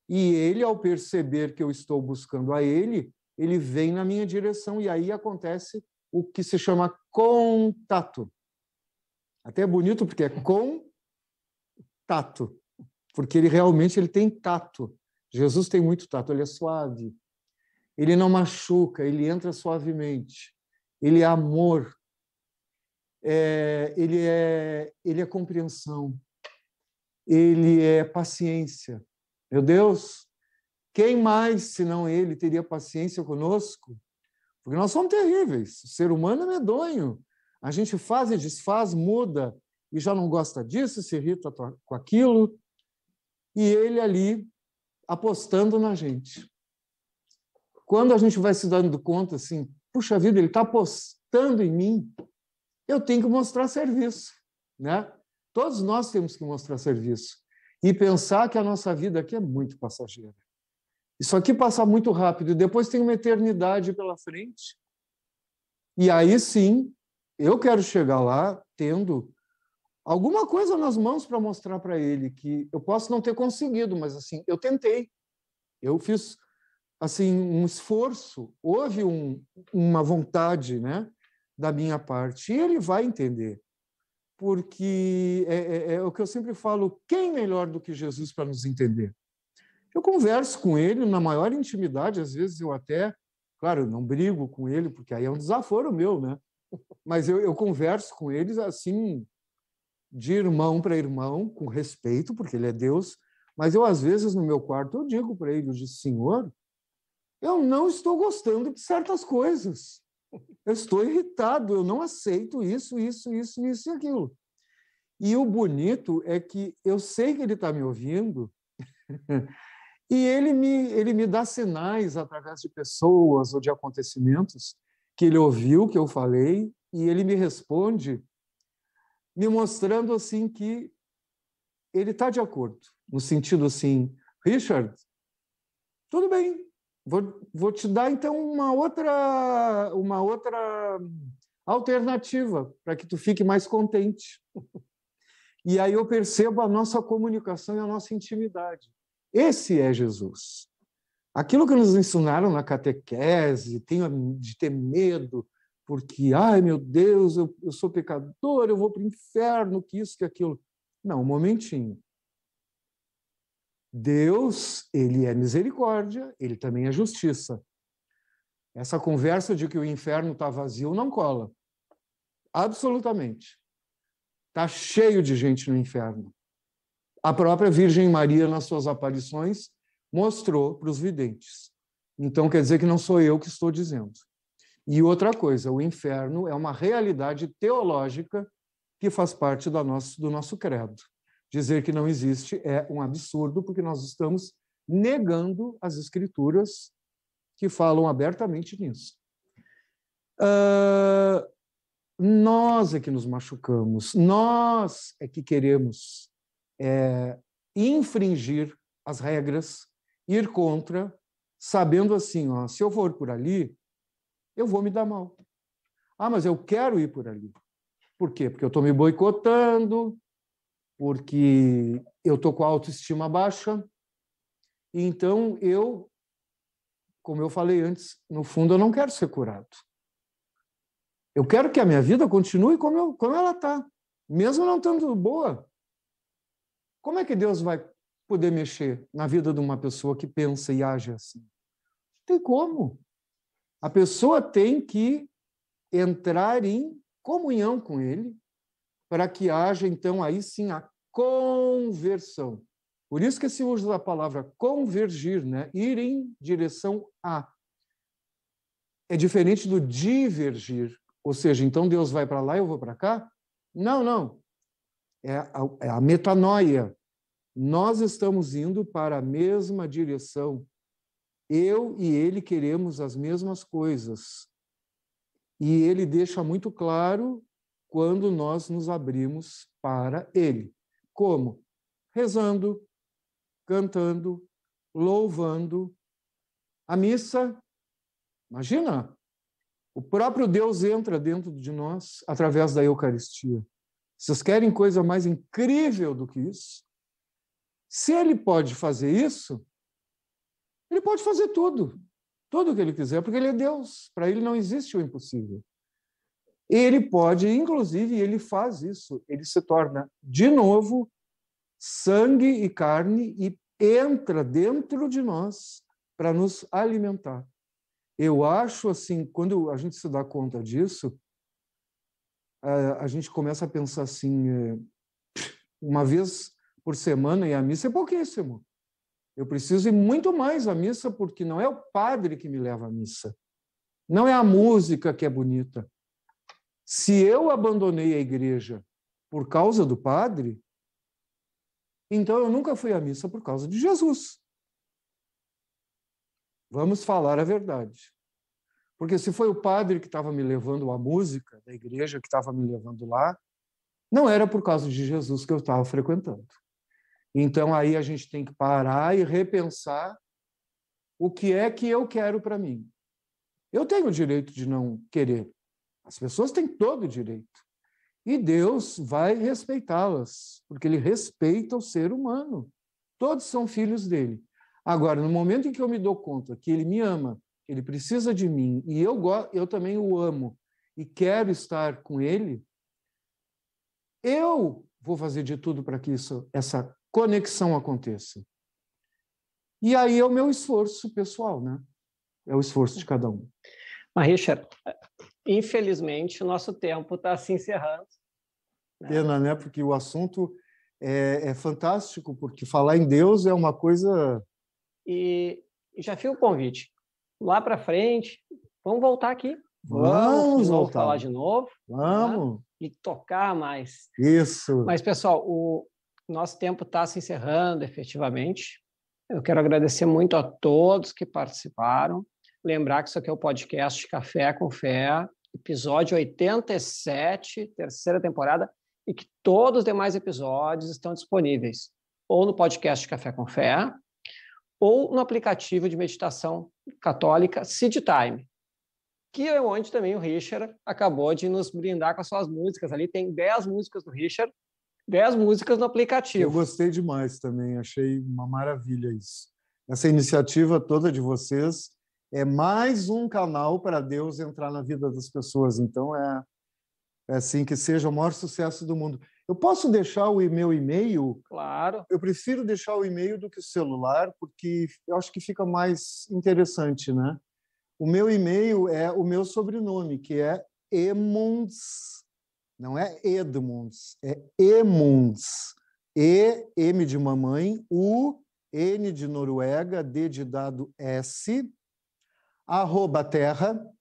e ele, ao perceber que eu estou buscando a ele, ele vem na minha direção, e aí acontece o que se chama contato. Até é bonito porque é contato, porque ele realmente ele tem tato. Jesus tem muito tato, ele é suave. Ele não machuca, ele entra suavemente. Ele é amor. É, ele, é, ele é compreensão. Ele é paciência. Meu Deus, quem mais, senão ele, teria paciência conosco? Porque nós somos terríveis. O ser humano é medonho. A gente faz e desfaz, muda, e já não gosta disso, se irrita com aquilo. E ele ali apostando na gente. Quando a gente vai se dando conta, assim, puxa vida, ele está apostando em mim, eu tenho que mostrar serviço. Né? Todos nós temos que mostrar serviço e pensar que a nossa vida aqui é muito passageira. Isso aqui passa muito rápido, e depois tem uma eternidade pela frente. E aí sim, eu quero chegar lá tendo alguma coisa nas mãos para mostrar para ele que eu posso não ter conseguido, mas assim, eu tentei. Eu fiz assim um esforço, houve um, uma vontade, né, da minha parte. E ele vai entender porque é, é, é, o que eu sempre falo: quem melhor do que Jesus para nos entender? Eu converso com ele na maior intimidade, às vezes eu até, claro, não brigo com ele, porque aí é um desaforo meu, né? Mas eu, eu converso com eles assim, de irmão para irmão, com respeito, porque ele é Deus, mas eu, às vezes, no meu quarto, eu digo para ele, eu digo, Senhor, eu não estou gostando de certas coisas. Eu estou irritado, eu não aceito isso, isso, isso, isso e aquilo. E o bonito é que eu sei que ele está me ouvindo e ele me, ele me dá sinais através de pessoas ou de acontecimentos que ele ouviu que eu falei e ele me responde me mostrando assim que ele está de acordo, no sentido assim, Richard, tudo bem, Vou, vou te dar então uma outra, uma outra alternativa para que tu fique mais contente. E aí eu percebo a nossa comunicação e a nossa intimidade. Esse é Jesus. Aquilo que nos ensinaram na catequese, tenho de ter medo, porque, ai meu Deus, eu, eu sou pecador, eu vou para o inferno, que isso, que aquilo. Não, um momentinho. Deus, ele é misericórdia, ele também é justiça. Essa conversa de que o inferno está vazio não cola. Absolutamente. Está cheio de gente no inferno. A própria Virgem Maria, nas suas aparições, mostrou para os videntes. Então, quer dizer que não sou eu que estou dizendo. E outra coisa, o inferno é uma realidade teológica que faz parte do nosso, do nosso credo. Dizer que não existe é um absurdo, porque nós estamos negando as escrituras que falam abertamente nisso. Uh, nós é que nos machucamos, nós é que queremos é, infringir as regras, ir contra, sabendo assim, ó, se eu for por ali, eu vou me dar mal. Ah, mas eu quero ir por ali. Por quê? Porque eu estou me boicotando, porque eu estou com a autoestima baixa. Então, eu, como eu falei antes, no fundo, eu não quero ser curado. Eu quero que a minha vida continue como, eu, como ela está, mesmo não estando boa. Como é que Deus vai poder mexer na vida de uma pessoa que pensa e age assim? Não tem como. A pessoa tem que entrar em comunhão com Ele para que haja, então, aí sim a conversão. Por isso que se usa a palavra convergir, né? ir em direção a. É diferente do divergir. Ou seja, então Deus vai para lá e eu vou para cá? Não, não. É a, é a metanoia. Nós estamos indo para a mesma direção. Eu e ele queremos as mesmas coisas. E ele deixa muito claro quando nós nos abrimos para ele. Como? Rezando, cantando, louvando. A missa, imagina, o próprio Deus entra dentro de nós através da Eucaristia. Vocês querem coisa mais incrível do que isso? Se ele pode fazer isso, ele pode fazer tudo, tudo o que ele quiser, porque ele é Deus. Para ele não existe o impossível. Ele pode, inclusive, ele faz isso. Ele se torna de novo sangue e carne e entra dentro de nós para nos alimentar. Eu acho assim, quando a gente se dá conta disso, a, gente começa a pensar assim, é, uma vez por semana e a missa é pouquíssimo. Eu preciso ir muito mais à missa porque não é o padre que me leva à missa. Não é a música que é bonita. Se eu abandonei a igreja por causa do padre, então eu nunca fui à missa por causa de Jesus. Vamos falar a verdade. Porque se foi o padre que estava me levando a música da igreja, que estava me levando lá, não era por causa de Jesus que eu estava frequentando. Então aí a gente tem que parar e repensar o que é que eu quero para mim. Eu tenho o direito de não querer. As pessoas têm todo o direito. E Deus vai respeitá-las, porque ele respeita o ser humano. Todos são filhos dele. Agora, no momento em que eu me dou conta que ele me ama, ele precisa de mim e eu, eu também o amo e quero estar com ele, eu vou fazer de tudo para que isso, essa conexão aconteça. E aí é o meu esforço pessoal, né? É o esforço de cada um. Mas, Richard, infelizmente o nosso tempo está se encerrando. Né? Pena, né? Porque o assunto é, é fantástico, porque falar em Deus é uma coisa e já fica o convite. Lá para frente, vamos voltar aqui. Vamos, vamos voltar. falar de novo. Né? Vamos. Né? E tocar mais. Isso. Mas, pessoal, o nosso tempo está se encerrando efetivamente. Eu quero agradecer muito a todos que participaram. Lembrar que isso aqui é o podcast Café com Fé, episódio 87, terceira temporada, e que todos os demais episódios estão disponíveis ou no podcast Café com Fé, ou no aplicativo de meditação católica Seed Time, que é onde também o Richard acabou de nos brindar com as suas músicas. Ali tem 10 músicas do Richard, 10 músicas no aplicativo. Eu gostei demais também, achei uma maravilha isso. Essa iniciativa toda de vocês é mais um canal para Deus entrar na vida das pessoas. Então é, é assim que seja o maior sucesso do mundo. Eu posso deixar o meu e-mail? Claro. Eu prefiro deixar o e-mail do que o celular, porque eu acho que fica mais interessante, né? O meu e-mail é o meu sobrenome, que é Emunds, não é Edmunds, é Emunds. E, M de mamãe, U, N de Noruega, D de dado S, arroba terra.com.br.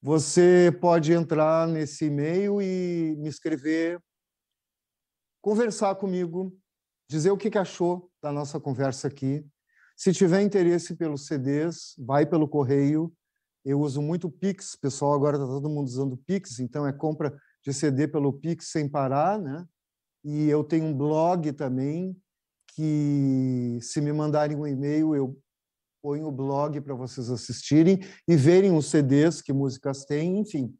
Você pode entrar nesse e-mail e me escrever, conversar comigo, dizer o que achou da nossa conversa aqui. Se tiver interesse pelos CDs, vai pelo correio, Eu uso muito o Pix, pessoal agora está todo mundo usando o Pix, então é compra de CD pelo Pix sem parar, né? E eu tenho um blog também que, se me mandarem um e-mail, eu ponho o blog para vocês assistirem e verem os CDs que músicas têm, enfim.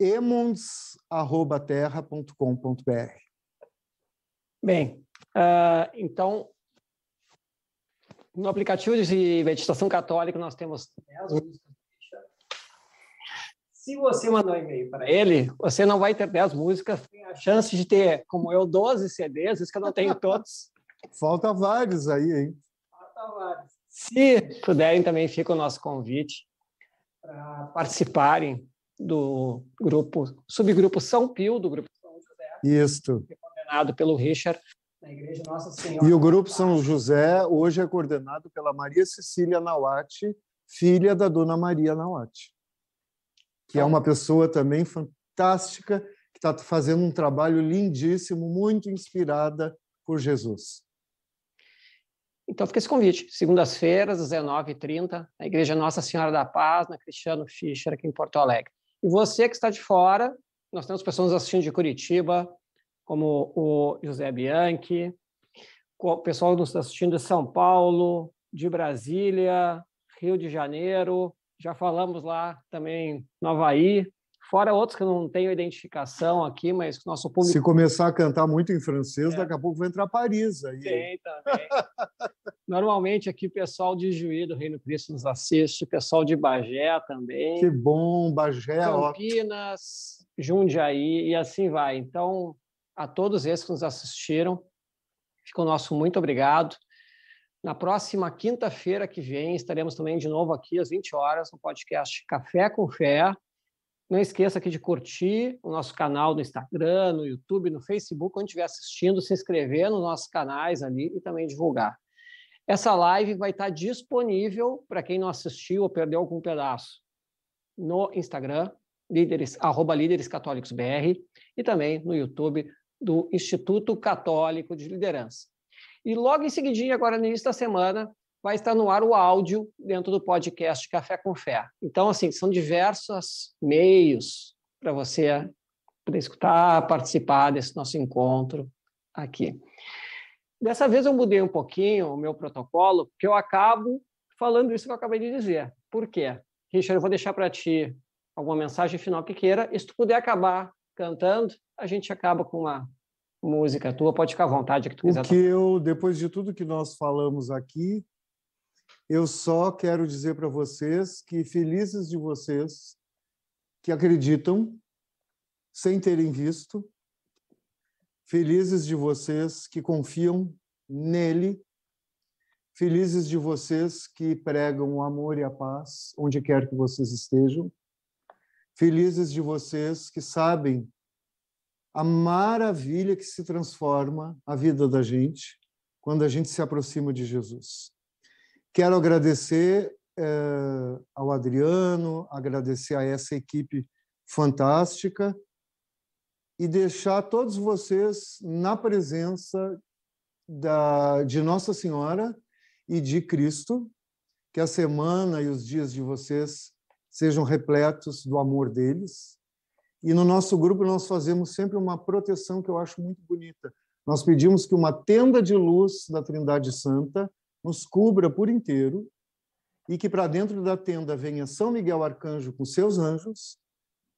emons@terra.com.br. Bem, uh, então no aplicativo de meditação católica nós temos 10 músicas. Se você mandar um e-mail para ele, você não vai ter 10 músicas, tem a chance de ter, como eu, 12 CDs, isso que eu não tenho todos. Falta vários aí, hein? Falta vários. Se puderem, também fica o nosso convite para participarem do grupo, subgrupo São Pio, do grupo São José. Isto. É coordenado pelo Richard, na Igreja Nossa Senhora. E o grupo São José hoje é coordenado pela Maria Cecília Nawati, filha da Dona Maria Nawati, que é uma pessoa também fantástica, que está fazendo um trabalho lindíssimo, muito inspirada por Jesus. Então fica esse convite, segundas-feiras, às 19h30, na Igreja Nossa Senhora da Paz, na Cristiano Fischer, aqui em Porto Alegre. E você que está de fora, nós temos pessoas assistindo de Curitiba, como o José Bianchi, o pessoal nos assistindo de São Paulo, de Brasília, Rio de Janeiro, já falamos lá também no Havaí, Fora outros que não tenho identificação aqui, mas nosso público. Se começar a cantar muito em francês, é. daqui a pouco vai entrar Paris aí. Tem também. Normalmente aqui o pessoal de Juí do Reino Cristo nos assiste, pessoal de Bagé também. Que bom, Bagé, Campinas, ó. Jundiaí e assim vai. Então, a todos esses que nos assistiram, fica o nosso muito obrigado. Na próxima quinta-feira que vem, estaremos também de novo aqui às 20 horas no podcast Café com Fé. Não esqueça aqui de curtir o nosso canal no Instagram, no YouTube, no Facebook, onde estiver assistindo, se inscrever nos nossos canais ali e também divulgar. Essa live vai estar disponível para quem não assistiu ou perdeu algum pedaço no Instagram, líderes, arroba líderes católicos BR, e também no YouTube do Instituto Católico de Liderança. E logo em seguidinho, agora no início da semana, vai estar no ar o áudio dentro do podcast Café com Fé. Então, assim, são diversos meios para você escutar, participar desse nosso encontro aqui. Dessa vez eu mudei um pouquinho o meu protocolo, porque eu acabo falando isso que eu acabei de dizer. Por quê? Richard, eu vou deixar para ti alguma mensagem final que queira, e se tu puder acabar cantando, a gente acaba com uma música tua, pode ficar à vontade que tu quiser. O que eu, depois de tudo que nós falamos aqui, eu só quero dizer para vocês que felizes de vocês que acreditam sem terem visto, felizes de vocês que confiam nele, felizes de vocês que pregam o amor e a paz onde quer que vocês estejam, felizes de vocês que sabem a maravilha que se transforma a vida da gente quando a gente se aproxima de Jesus. Quero agradecer eh, ao Adriano, agradecer a essa equipe fantástica e deixar todos vocês na presença da, de Nossa Senhora e de Cristo, que a semana e os dias de vocês sejam repletos do amor deles. E no nosso grupo nós fazemos sempre uma proteção que eu acho muito bonita. Nós pedimos que uma tenda de luz da Trindade Santa nos cubra por inteiro e que para dentro da tenda venha São Miguel Arcanjo com seus anjos,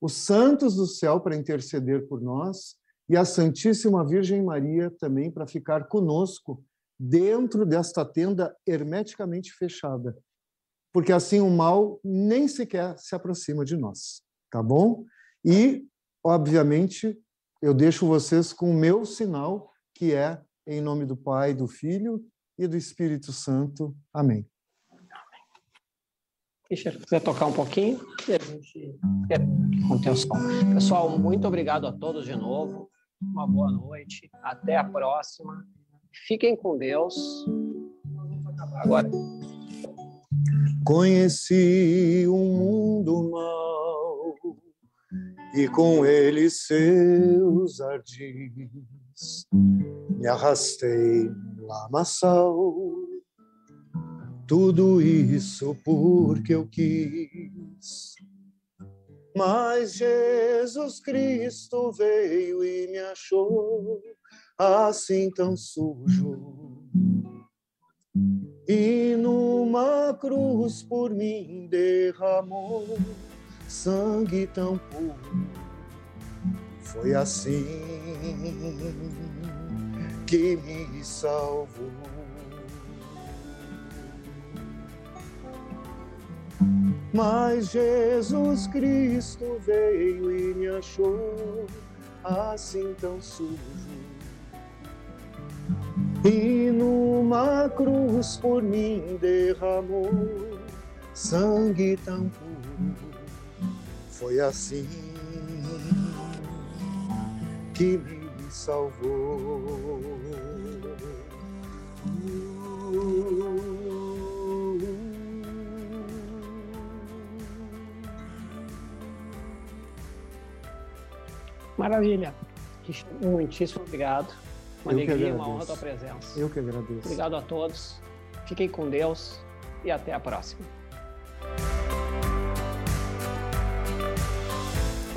os santos do céu para interceder por nós e a Santíssima Virgem Maria também para ficar conosco dentro desta tenda hermeticamente fechada, porque assim o mal nem sequer se aproxima de nós, tá bom? E, obviamente, eu deixo vocês com o meu sinal, que é em nome do Pai, do Filho e do Espírito Santo. Amém. Deixa eu quiser tocar um pouquinho e a gente. Pessoal, muito obrigado a todos de novo. Uma boa noite. Até a próxima. Fiquem com Deus. agora. Conheci um mundo mau e com ele seus ardis. Me arrastei lamaçal. Tudo isso porque eu quis Mas Jesus Cristo veio e me achou assim tão sujo. E numa cruz por mim derramou sangue tão puro. Foi assim que me salvou. Mas Jesus Cristo veio e me achou assim tão sujo. E numa cruz por mim derramou sangue tão puro. Foi assim que me salvou. Maravilha. Muitíssimo obrigado. Uma alegria, uma honra a tua presença. Eu que agradeço. Obrigado a todos. Fiquem com Deus e até a próxima.